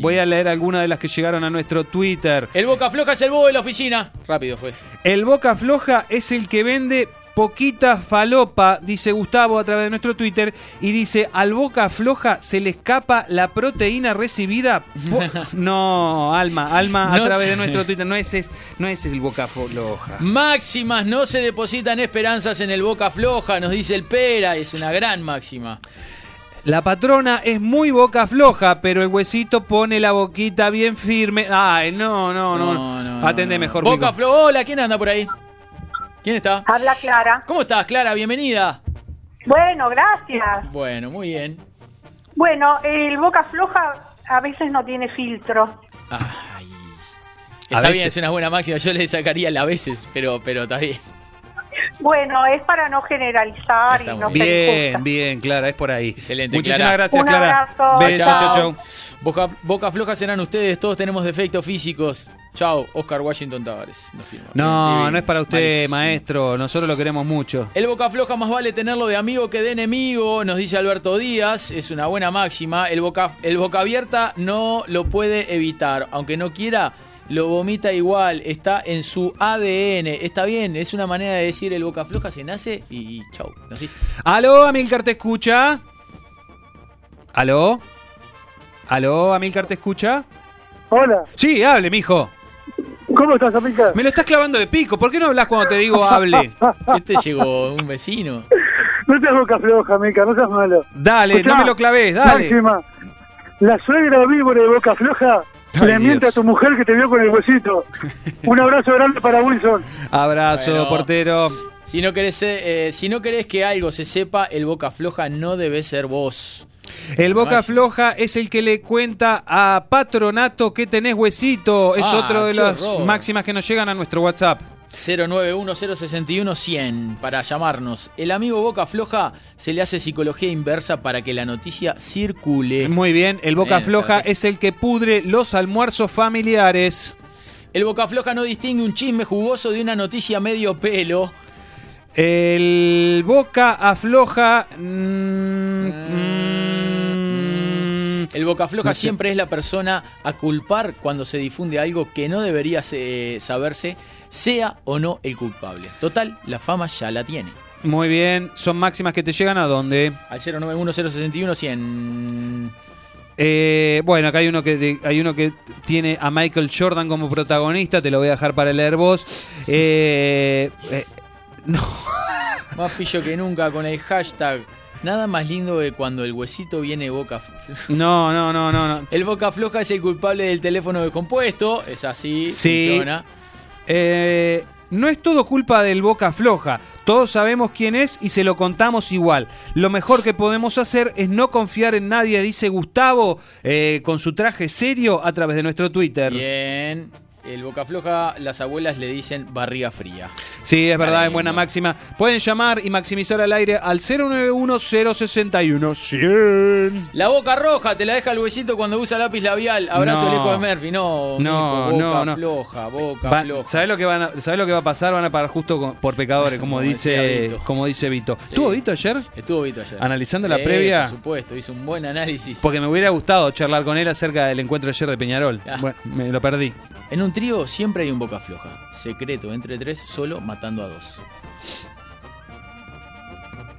voy a leer algunas de las que llegaron a nuestro Twitter. El boca floja es el bobo de la oficina. Rápido fue. El boca floja es el que vende poquita falopa, dice Gustavo a través de nuestro Twitter, y dice, al boca floja se le escapa la proteína recibida. No, Alma, Alma, a No través de nuestro Twitter, no es, es- no es el boca floja. Máximas, no se depositan esperanzas en el boca floja, nos dice el Pera, es una gran máxima. La patrona es muy boca floja, pero el huesito pone la boquita bien firme. Ay, no, no, no. Atende mejor, Boca floja, hola, ¿quién anda por ahí? ¿Quién está? Habla Clara. ¿Cómo estás, Clara? Bienvenida. Bueno, gracias. Bueno, muy bien. Bueno, el boca floja a veces no tiene filtro. Está veces. bien, es una buena máxima. Yo le sacaría la veces, pero, pero está bien. Bueno, es para no generalizar y no ser injusta. Bien, bien, Clara, es por ahí. Excelente, Muchísimas Clara. gracias, Un Clara. abrazo, Besos, chao. chau, chau. Boca, boca floja serán ustedes, todos tenemos defectos físicos. Chao, Oscar Washington Tavares. Firma. No, Divino. no es para usted, Malísimo. maestro. Nosotros lo queremos mucho. El boca floja más vale tenerlo de amigo que de enemigo, nos dice Alberto Díaz, es una buena máxima. El boca, el boca abierta no lo puede evitar, aunque no quiera, lo vomita igual, está en su ADN. Está bien, es una manera de decir el boca floja se nace y, y chau. Así. ¿Aló, Amilcar te escucha? ¿Aló? ¿Aló, Amilcar te escucha? Hola, Sí, hable, mijo. ¿Cómo estás, amiga? Me lo estás clavando de pico. ¿Por qué no hablas cuando te digo hable? Este llegó un vecino. No seas boca floja, amiga, no seas malo. Dale, Escuchá, no me lo claves, dale. Máxima, la suegra víbora de boca floja Ay, le miente Dios. a tu mujer que te vio con el huesito. Un abrazo grande para Wilson. Abrazo, Bueno. portero. Si no, querés, eh, si no querés que algo se sepa, el boca floja no debe ser vos. El boca floja es el que le cuenta a Patronato que tenés huesito. Es Ah, otro de las horror. máximas que nos llegan a nuestro WhatsApp. 091-061-100 para llamarnos. El amigo Boca Floja se le hace psicología inversa para que la noticia circule. Muy bien, el boca Bien, floja perfecto. es el que pudre los almuerzos familiares. El Boca Floja no distingue un chisme jugoso de una noticia medio pelo. El boca afloja. mm, mm, El Boca Floja No sé. siempre es la persona a culpar cuando se difunde algo que no debería se- saberse, sea o no el culpable. Total, la fama ya la tiene. muy bien, son máximas que te llegan a dónde. Al 091-061-100. Eh, bueno, acá hay uno que de- hay uno que tiene a Michael Jordan como protagonista, te lo voy a dejar para leer vos. Eh, eh, Más pillo que nunca con el hashtag Nada más lindo que cuando el huesito viene boca floja. No, no, no, no, no. El boca floja es el culpable del teléfono descompuesto. Es así, Sí. funciona. Eh, no es todo culpa del boca floja. Todos sabemos quién es y se lo contamos igual. Lo mejor que podemos hacer es no confiar en nadie, dice Gustavo, eh, con su traje serio a través de nuestro Twitter. Bien. El boca floja, las abuelas le dicen barriga fría. Sí, es verdad, es buena máxima. Pueden llamar y maximizar al aire al 091-061-100. La boca roja te la deja el huesito cuando usa lápiz labial. Abrazo No. lejos de Murphy. No, No, mijo, boca no, no. floja, boca Va- floja. ¿Sabés lo que van a- ¿sabés lo que va a pasar? Van a parar justo con- por pecadores, como, dice Vito. como dice Vito. ¿Estuvo Vito ayer? Estuvo Vito ayer. Analizando la Eh, previa. Por supuesto, hizo un buen análisis. Porque me hubiera gustado charlar con él acerca del encuentro ayer de Peñarol. Ah. Bueno, me lo perdí. En un trío siempre hay un boca floja. Secreto entre tres, solo matando a dos.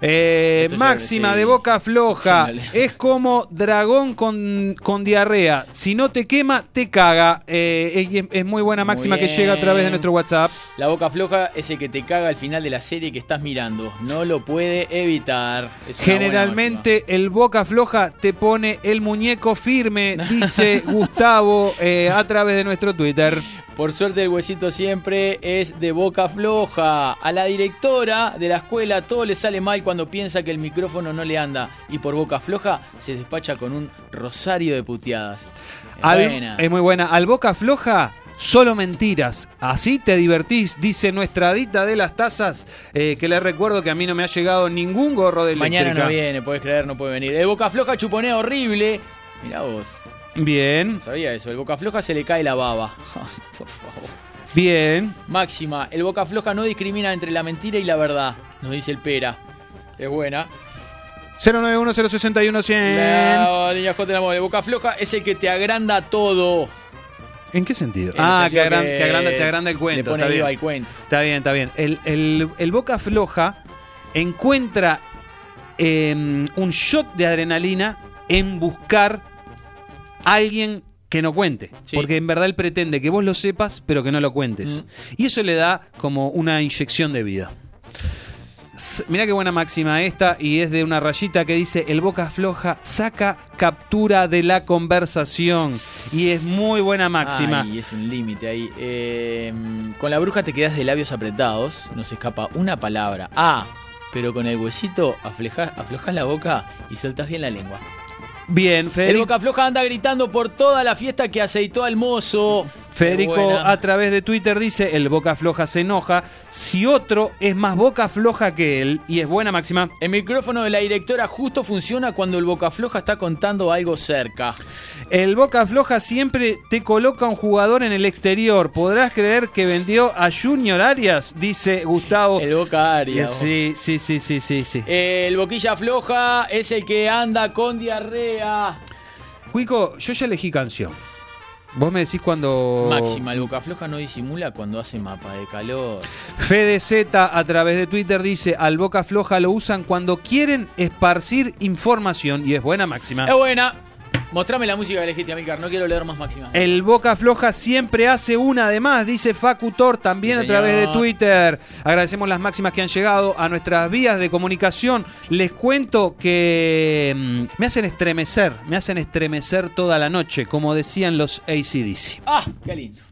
Eh, máxima de boca floja. Es como dragón con, con diarrea. Si no te quema, te caga. Eh, es, es muy buena máxima que llega a través de nuestro WhatsApp. La boca floja es el que te caga al final de la serie que estás mirando. No lo puede evitar. Es Generalmente el boca floja te pone el muñeco firme, dice Gustavo eh, a través de nuestro Twitter. Por suerte el huesito siempre es de boca floja. A la directora de la escuela todo le sale mal cuando piensa que el micrófono no le anda. Y por boca floja se despacha con un rosario de puteadas. Es Al- buena. es muy buena. Al boca floja, solo mentiras. Así te divertís, dice nuestra adita de las tazas. eh, que le recuerdo que a mí no me ha llegado ningún gorro de eléctrica. Mañana no viene, puedes creer, no puede venir. El boca floja chuponea horrible. Mirá vos. Bien, No sabía eso. El boca floja se le cae la baba. Por favor. bien. Máxima. El boca floja no discrimina entre la mentira y la verdad. Nos dice el pera. Es buena. 091-061-100. La niña J del amor. El boca floja es el que te agranda todo. ¿En qué sentido? En Ah, sentido que, agran- que que agranda, te agranda el cuento. le pone está bien. al cuento. Está bien, está bien. El, el- el boca floja encuentra eh, un shot de adrenalina en buscar a alguien que no cuente. Porque en verdad él pretende que vos lo sepas, pero que no lo cuentes. Y eso le da como una inyección de vida. Mirá qué buena máxima esta, y es de una rayita que dice: El boca floja saca captura de la conversación. Y es muy buena máxima. Ay, es un límite ahí. Eh, con la bruja te quedas de labios apretados. No se escapa una palabra. Ah, pero con el huesito afleja- aflojas la boca y soltás bien la lengua. Bien, El Federico. boca floja anda gritando por toda la fiesta que aceitó al mozo. Federico a través de Twitter dice, el boca floja se enoja si otro es más boca floja que él. Y es buena máxima. El micrófono de la directora justo funciona cuando el boca floja está contando algo cerca. El boca floja siempre te coloca un jugador en el exterior. ¿Podrás creer que vendió a Junior Arias? Dice Gustavo. El boca Arias. Sí, sí, sí, sí, sí, sí. El boquilla floja es el que anda con diarrea. Cuico, yo ya elegí canción. Vos me decís cuando... Máxima, el boca floja no disimula cuando hace mapa de calor. Fede Z a través de Twitter dice, al boca floja lo usan cuando quieren esparcir información. Y es buena máxima. Es buena. Mostrame la música que elegiste, Amílcar. No quiero leer más máxima. El Boca Floja siempre hace una de más, dice Facu Tor también Sí, a través de. Twitter. Agradecemos las máximas que han llegado a nuestras vías de comunicación. Les cuento que mm, me hacen estremecer, me hacen estremecer toda la noche, como decían los ACDC. Ah, qué lindo.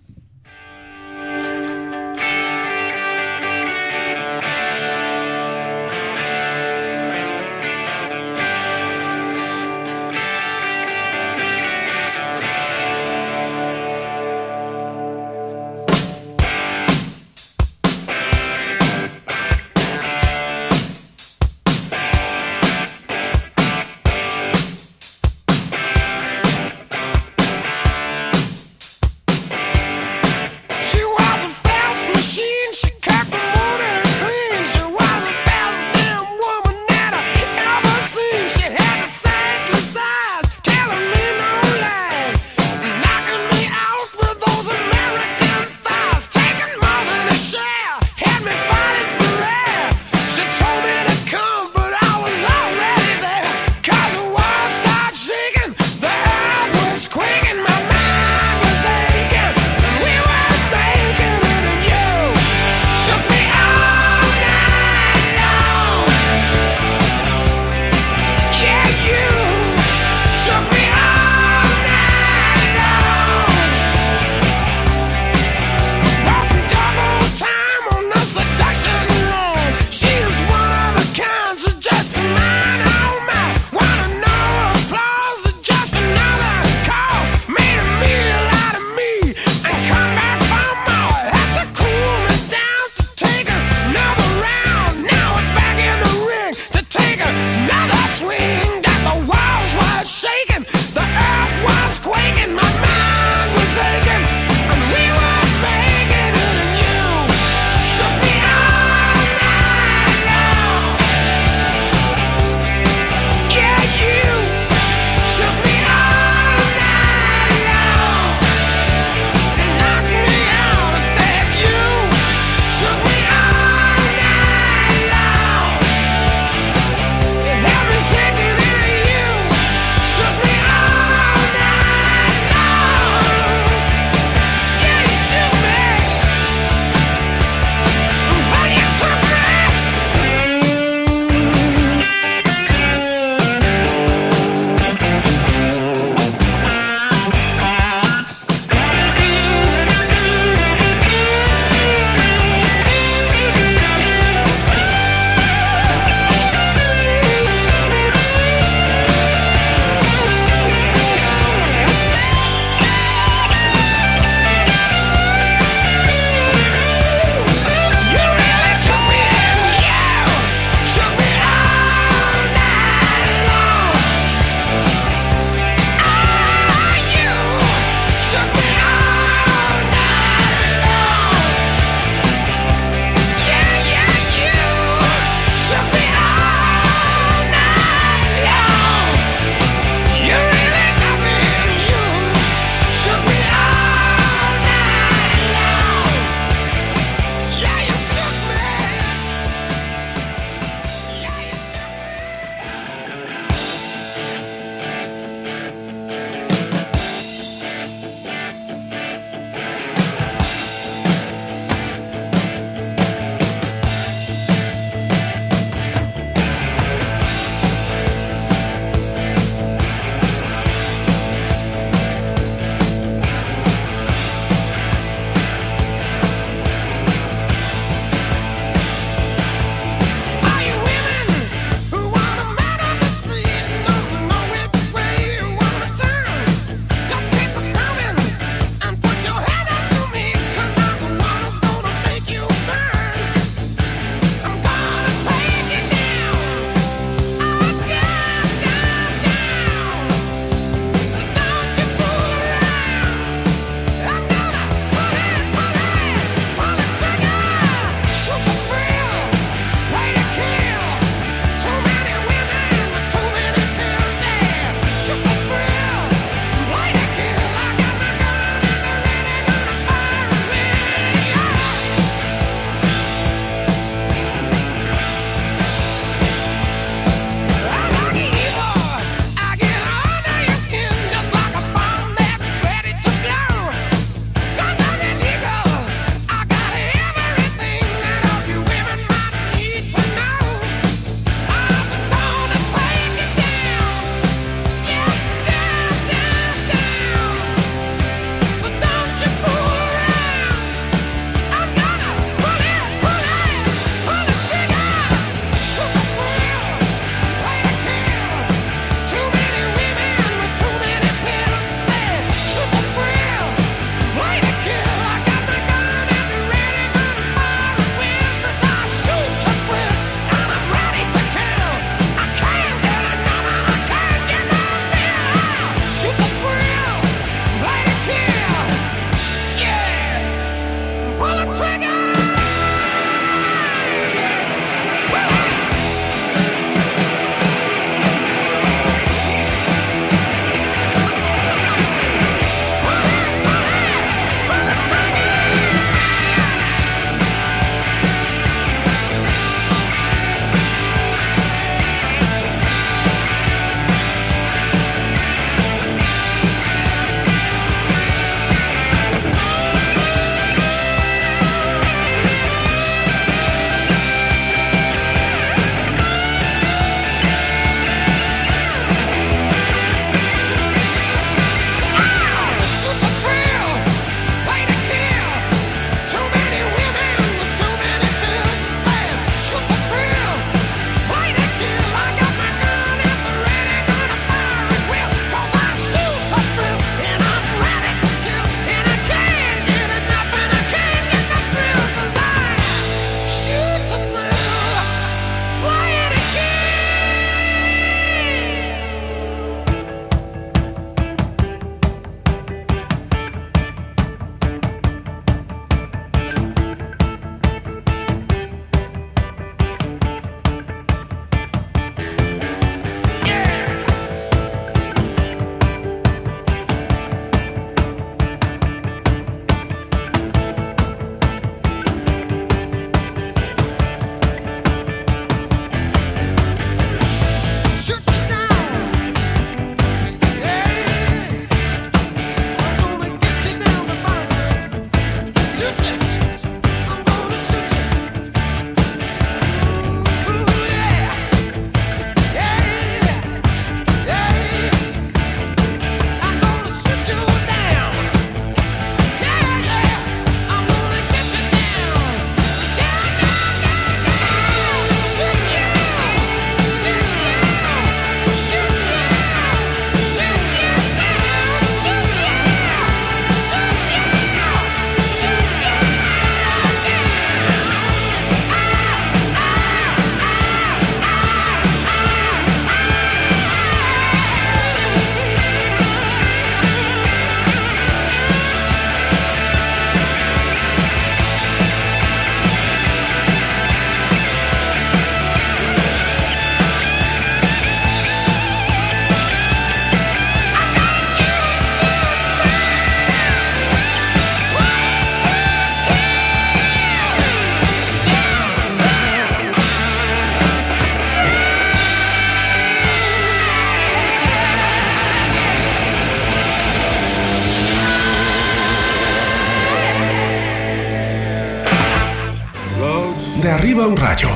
Arriba un rayo.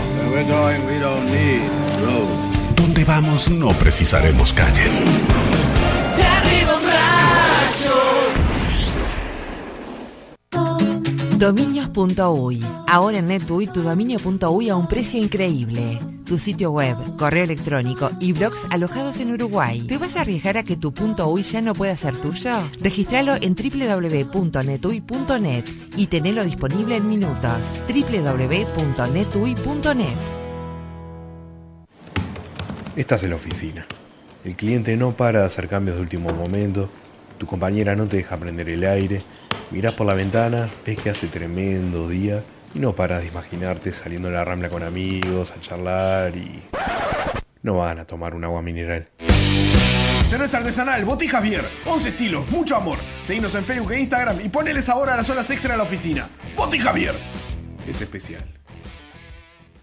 Donde vamos no precisaremos calles. De arriba un rayo. Dominios.uy. Ahora en NetUI tu dominio.uy a un precio increíble. Tu sitio web, correo electrónico y blogs alojados en Uruguay. ¿Te vas a arriesgar a que tu .uy ya no pueda ser tuyo? Registralo en www.netui.net y tenelo disponible en minutos. www.netui.net Estás en la oficina. El cliente no para de hacer cambios de último momento. Tu compañera no te deja prender el aire. Mirás por la ventana, ves que hace tremendo día y no paras de imaginarte saliendo a la rambla con amigos, a charlar y. No van a tomar un agua mineral. Cerveza artesanal, Botija Javier. 11 estilos, mucho amor. Seguinos en Facebook e Instagram y ponele sabor a las horas extra a la oficina. Botija Javier. Es especial.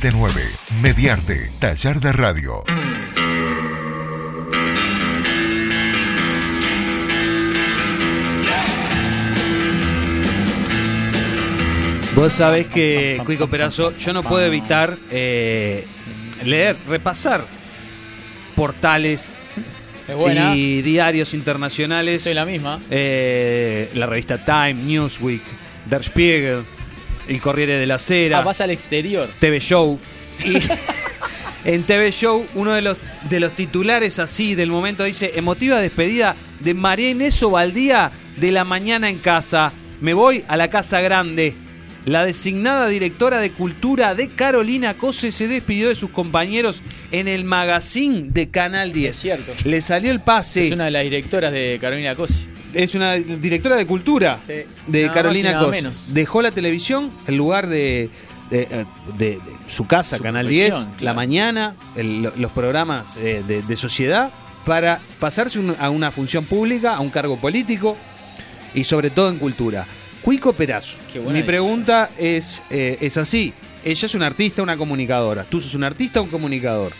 479 Mediarte, Taller de Radio. Vos sabés que, Cuico Perazo, yo no puedo evitar eh, leer, repasar portales y diarios internacionales. Soy la misma. Eh, la revista Time, Newsweek, Der Spiegel, El Corriere de la Sera. Ah, vas al exterior. TV Show. Y en TV Show, uno de los, de los titulares así del momento dice: Emotiva despedida de María Inés Ovaldía de la mañana en casa. Me voy a la casa grande. La designada directora de cultura de Carolina Cose se despidió de sus compañeros en el magazine de Canal 10. Es cierto. Le salió el pase. Es una de las directoras de Carolina Cosi. Es una directora de cultura Sí. de Nada Carolina Cos. menos. Dejó la televisión, el lugar de, de- de- de su casa, Su Canal profesión, 10, la mañana, el- los programas eh, de, de sociedad, para pasarse un- a una función pública, a un cargo político y sobre todo en cultura. Cuico Perazo. Mi pregunta es, eh, es así. Ella es una artista, una comunicadora. Tú sos un artista o un comunicador.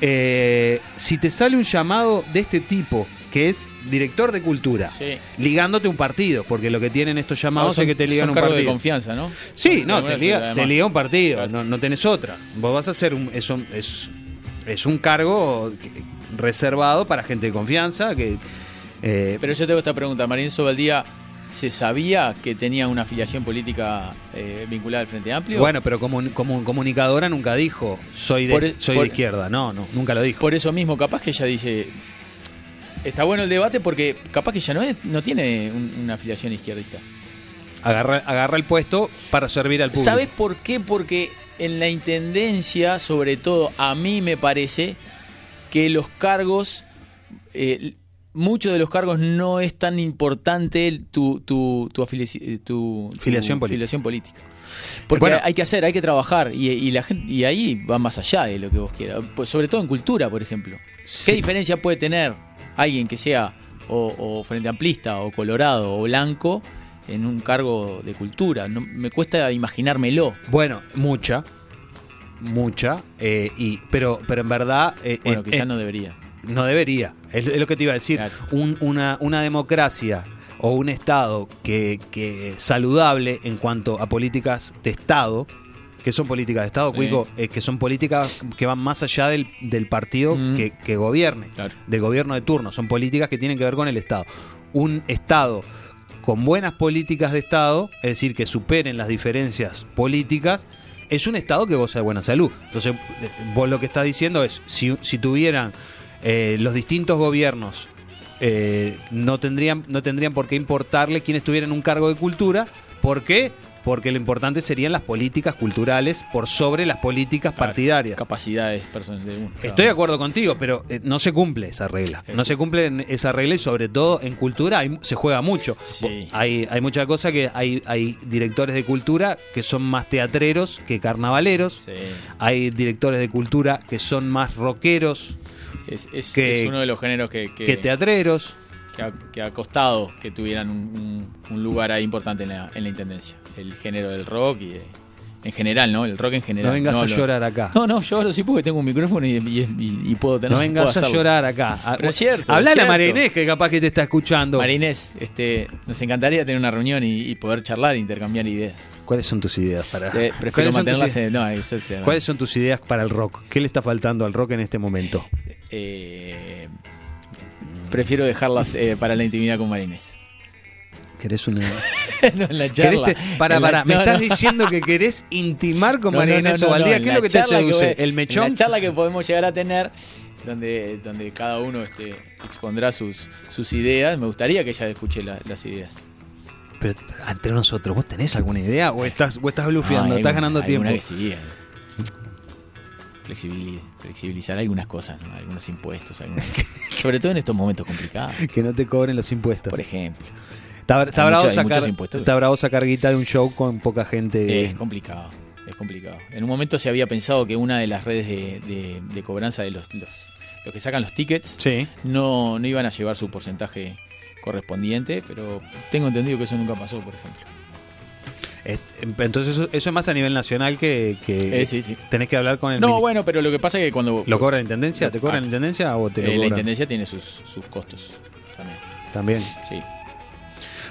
Eh, si te sale un llamado de este tipo, que es director de cultura, Sí. ligándote un partido, porque lo que tienen estos llamados No, es que te ligan son un partido. de confianza, ¿no? Sí, no, te liga, te liga un partido, no, no tenés otra. Vos vas a hacer un, es, un, es, es un cargo que- reservado para gente de confianza que eh, Pero yo tengo esta pregunta. Marín Sobaldía, ¿se sabía que tenía una afiliación política eh, vinculada al Frente Amplio? bueno, pero como, como comunicadora nunca dijo soy de, Por e- soy por- de izquierda, no, no, nunca lo dijo. Por eso mismo, capaz que ella dice. Está bueno el debate porque capaz que ella no, es, no tiene un- una afiliación izquierdista. Agarra, agarra el puesto para servir al público. ¿Sabes por qué? Porque en la intendencia, sobre todo, a mí me parece que los cargos, eh, muchos de los cargos no es tan importante tu, tu, tu, afiliaci- eh, tu- tu Filiación política. filiación política. Porque Bueno. hay que hacer, hay que trabajar y, y la gente, y ahí va más allá de lo que vos quieras. Pues sobre todo en cultura, por ejemplo. ¿Qué diferencia puede tener alguien que sea o, o frente amplista o colorado o blanco en un cargo de cultura? No, me cuesta imaginármelo. Bueno, mucha, mucha, eh, y, pero, pero en verdad... eh, Bueno, eh, quizás eh, no debería. No debería, es, es lo que te iba a decir. Un- una, una democracia o un Estado que, que saludable en cuanto a políticas de Estado, que son políticas de Estado, Sí. Cuico, es que son políticas que van más allá del, del partido Mm. que, que gobierne, del gobierno de turno, son políticas que tienen que ver con el Estado. Un Estado con buenas políticas de Estado, es decir, que superen las diferencias políticas, es un Estado que goza de buena salud. Entonces, eh, vos lo que estás diciendo es, si, si tuvieran eh, los distintos gobiernos, eh, no, tendrían, no tendrían por qué importarle quién estuviera en un cargo de cultura, porque porque lo importante serían las políticas culturales por sobre las políticas partidarias. Capacidades personales de uno. Estoy de acuerdo contigo, pero eh, no se cumple esa regla. No se cumple esa regla y sobre todo en cultura hay- se juega mucho. Hay, hay mucha cosa que hay, hay directores de cultura que son más teatreros que carnavaleros. Hay directores de cultura que son más rockeros Es, es- que, es uno de los géneros que, que, que teatreros. que ha, que ha costado que tuvieran un, un- un lugar ahí importante en la, en la intendencia. El género del rock y de- en general, ¿no? El rock en general. No vengas a lo- llorar acá. No, no, lloro sí porque tengo un micrófono y, y- y- puedo tener. No vengas a llorar acá. Ah, Pero es cierto. Hablale es a cierto. María Inés, que capaz que te está escuchando. María Inés, este, nos encantaría tener una reunión y, y poder charlar e intercambiar ideas. ¿Cuáles son tus ideas para.? Eh, prefiero ¿Cuáles son tus mantenerlas en. No, eso se- ¿Cuáles son tus ideas para el rock? ¿Qué le está faltando al rock en este momento? eh, prefiero dejarlas eh, para la intimidad con María Inés. ¿Querés una.? no, en la ¿Querés charla. te- Para, En la- para, me no, estás no. diciendo que querés intimar con María Inés Ovaldía. ¿Qué en es lo que te seduce? ¿El En mechón? la charla que podemos llegar a tener, donde, donde cada uno este, expondrá sus, sus ideas, me gustaría que ella escuche la- las ideas. Pero entre nosotros, ¿vos tenés alguna idea o estás, o estás blufeando? ¿Estás ganando hay tiempo? una que sí, eh. Flexibili- flexibilizar algunas cosas, ¿no? algunos impuestos, algunas- sobre todo en estos momentos complicados. Que no te cobren los impuestos. Por ejemplo. Está, bravo sacar, está bravo sacar guita de un show con poca gente. Es complicado, es complicado. En un momento se había pensado que una de las redes de, de- de cobranza de los, los, los que sacan los tickets no, no iban a llevar su porcentaje correspondiente, pero tengo entendido que eso nunca pasó, por ejemplo. Es- entonces eso, eso es más a nivel nacional que, que Eh, sí, sí. tenés que hablar con el No, bueno, pero lo que pasa es que cuando... ¿Lo cobra la intendencia? ¿Te cobra la intendencia o te lo eh, la intendencia tiene sus, sus costos también. También. Sí.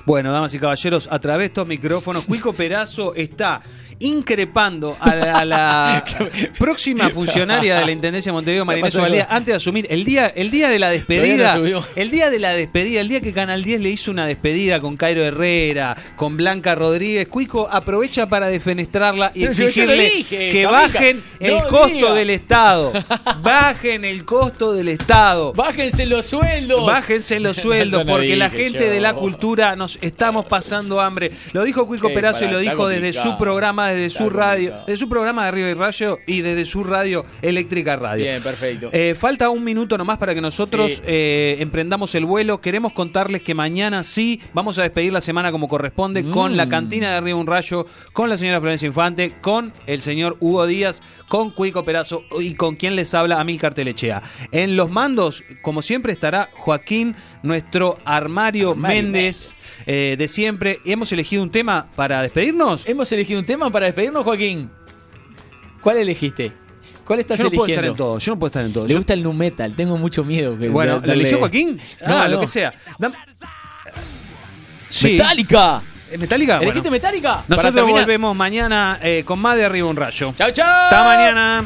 Bueno, damas y caballeros, a través de estos micrófonos, Cuico Perazo está increpando a la, a la próxima funcionaria de la Intendencia de Montevideo, María Inés pasó Ovaldía, algo? antes de asumir el día, el día de la despedida. No el día de la despedida, el día que Canal 10 le hizo una despedida con Cairo Herrera, con Blanca Rodríguez, Cuico aprovecha para defenestrarla y exigirle dije, que bajen el no costo diga. del Estado. Bajen el costo del Estado. Bájense los sueldos. Bájense los sueldos no porque la gente yo. de la cultura nos estamos pasando hambre. Lo dijo Cuico Perazo y lo dijo desde complicado. su programa, desde Está su radio, desde su programa de Arriba y Rayo y desde su radio Eléctrica Radio. Bien, perfecto. Eh, falta un minuto nomás para que nosotros Sí. eh, emprendamos el vuelo. Queremos contarles que mañana sí vamos a despedir la semana como corresponde con Mm. la cantina de Arriba un Rayo, con la señora Florencia Infante, con el señor Hugo Díaz, con Cuico Perazo y con quien les habla Amilcar Telechea. En los mandos, como siempre, estará Joaquín, nuestro armario, Armario Méndez. Eh, de siempre, hemos elegido un tema para despedirnos. Hemos elegido un tema para despedirnos, Joaquín. ¿Cuál elegiste? ¿Cuál estás Yo no puedo eligiendo? estar en todo, yo no puedo estar en todo. Le Yo- gusta el nu metal, tengo mucho miedo. que- Bueno, ¿la eligió Joaquín? No, ah, lo que sea. Dam- Sí. ¡Metallica! ¿Eh, ¿Metallica? ¿Elegiste Bueno. Metallica? Nosotros volvemos mañana eh, con más de arriba un rayo. ¡Chao, chao! Hasta mañana.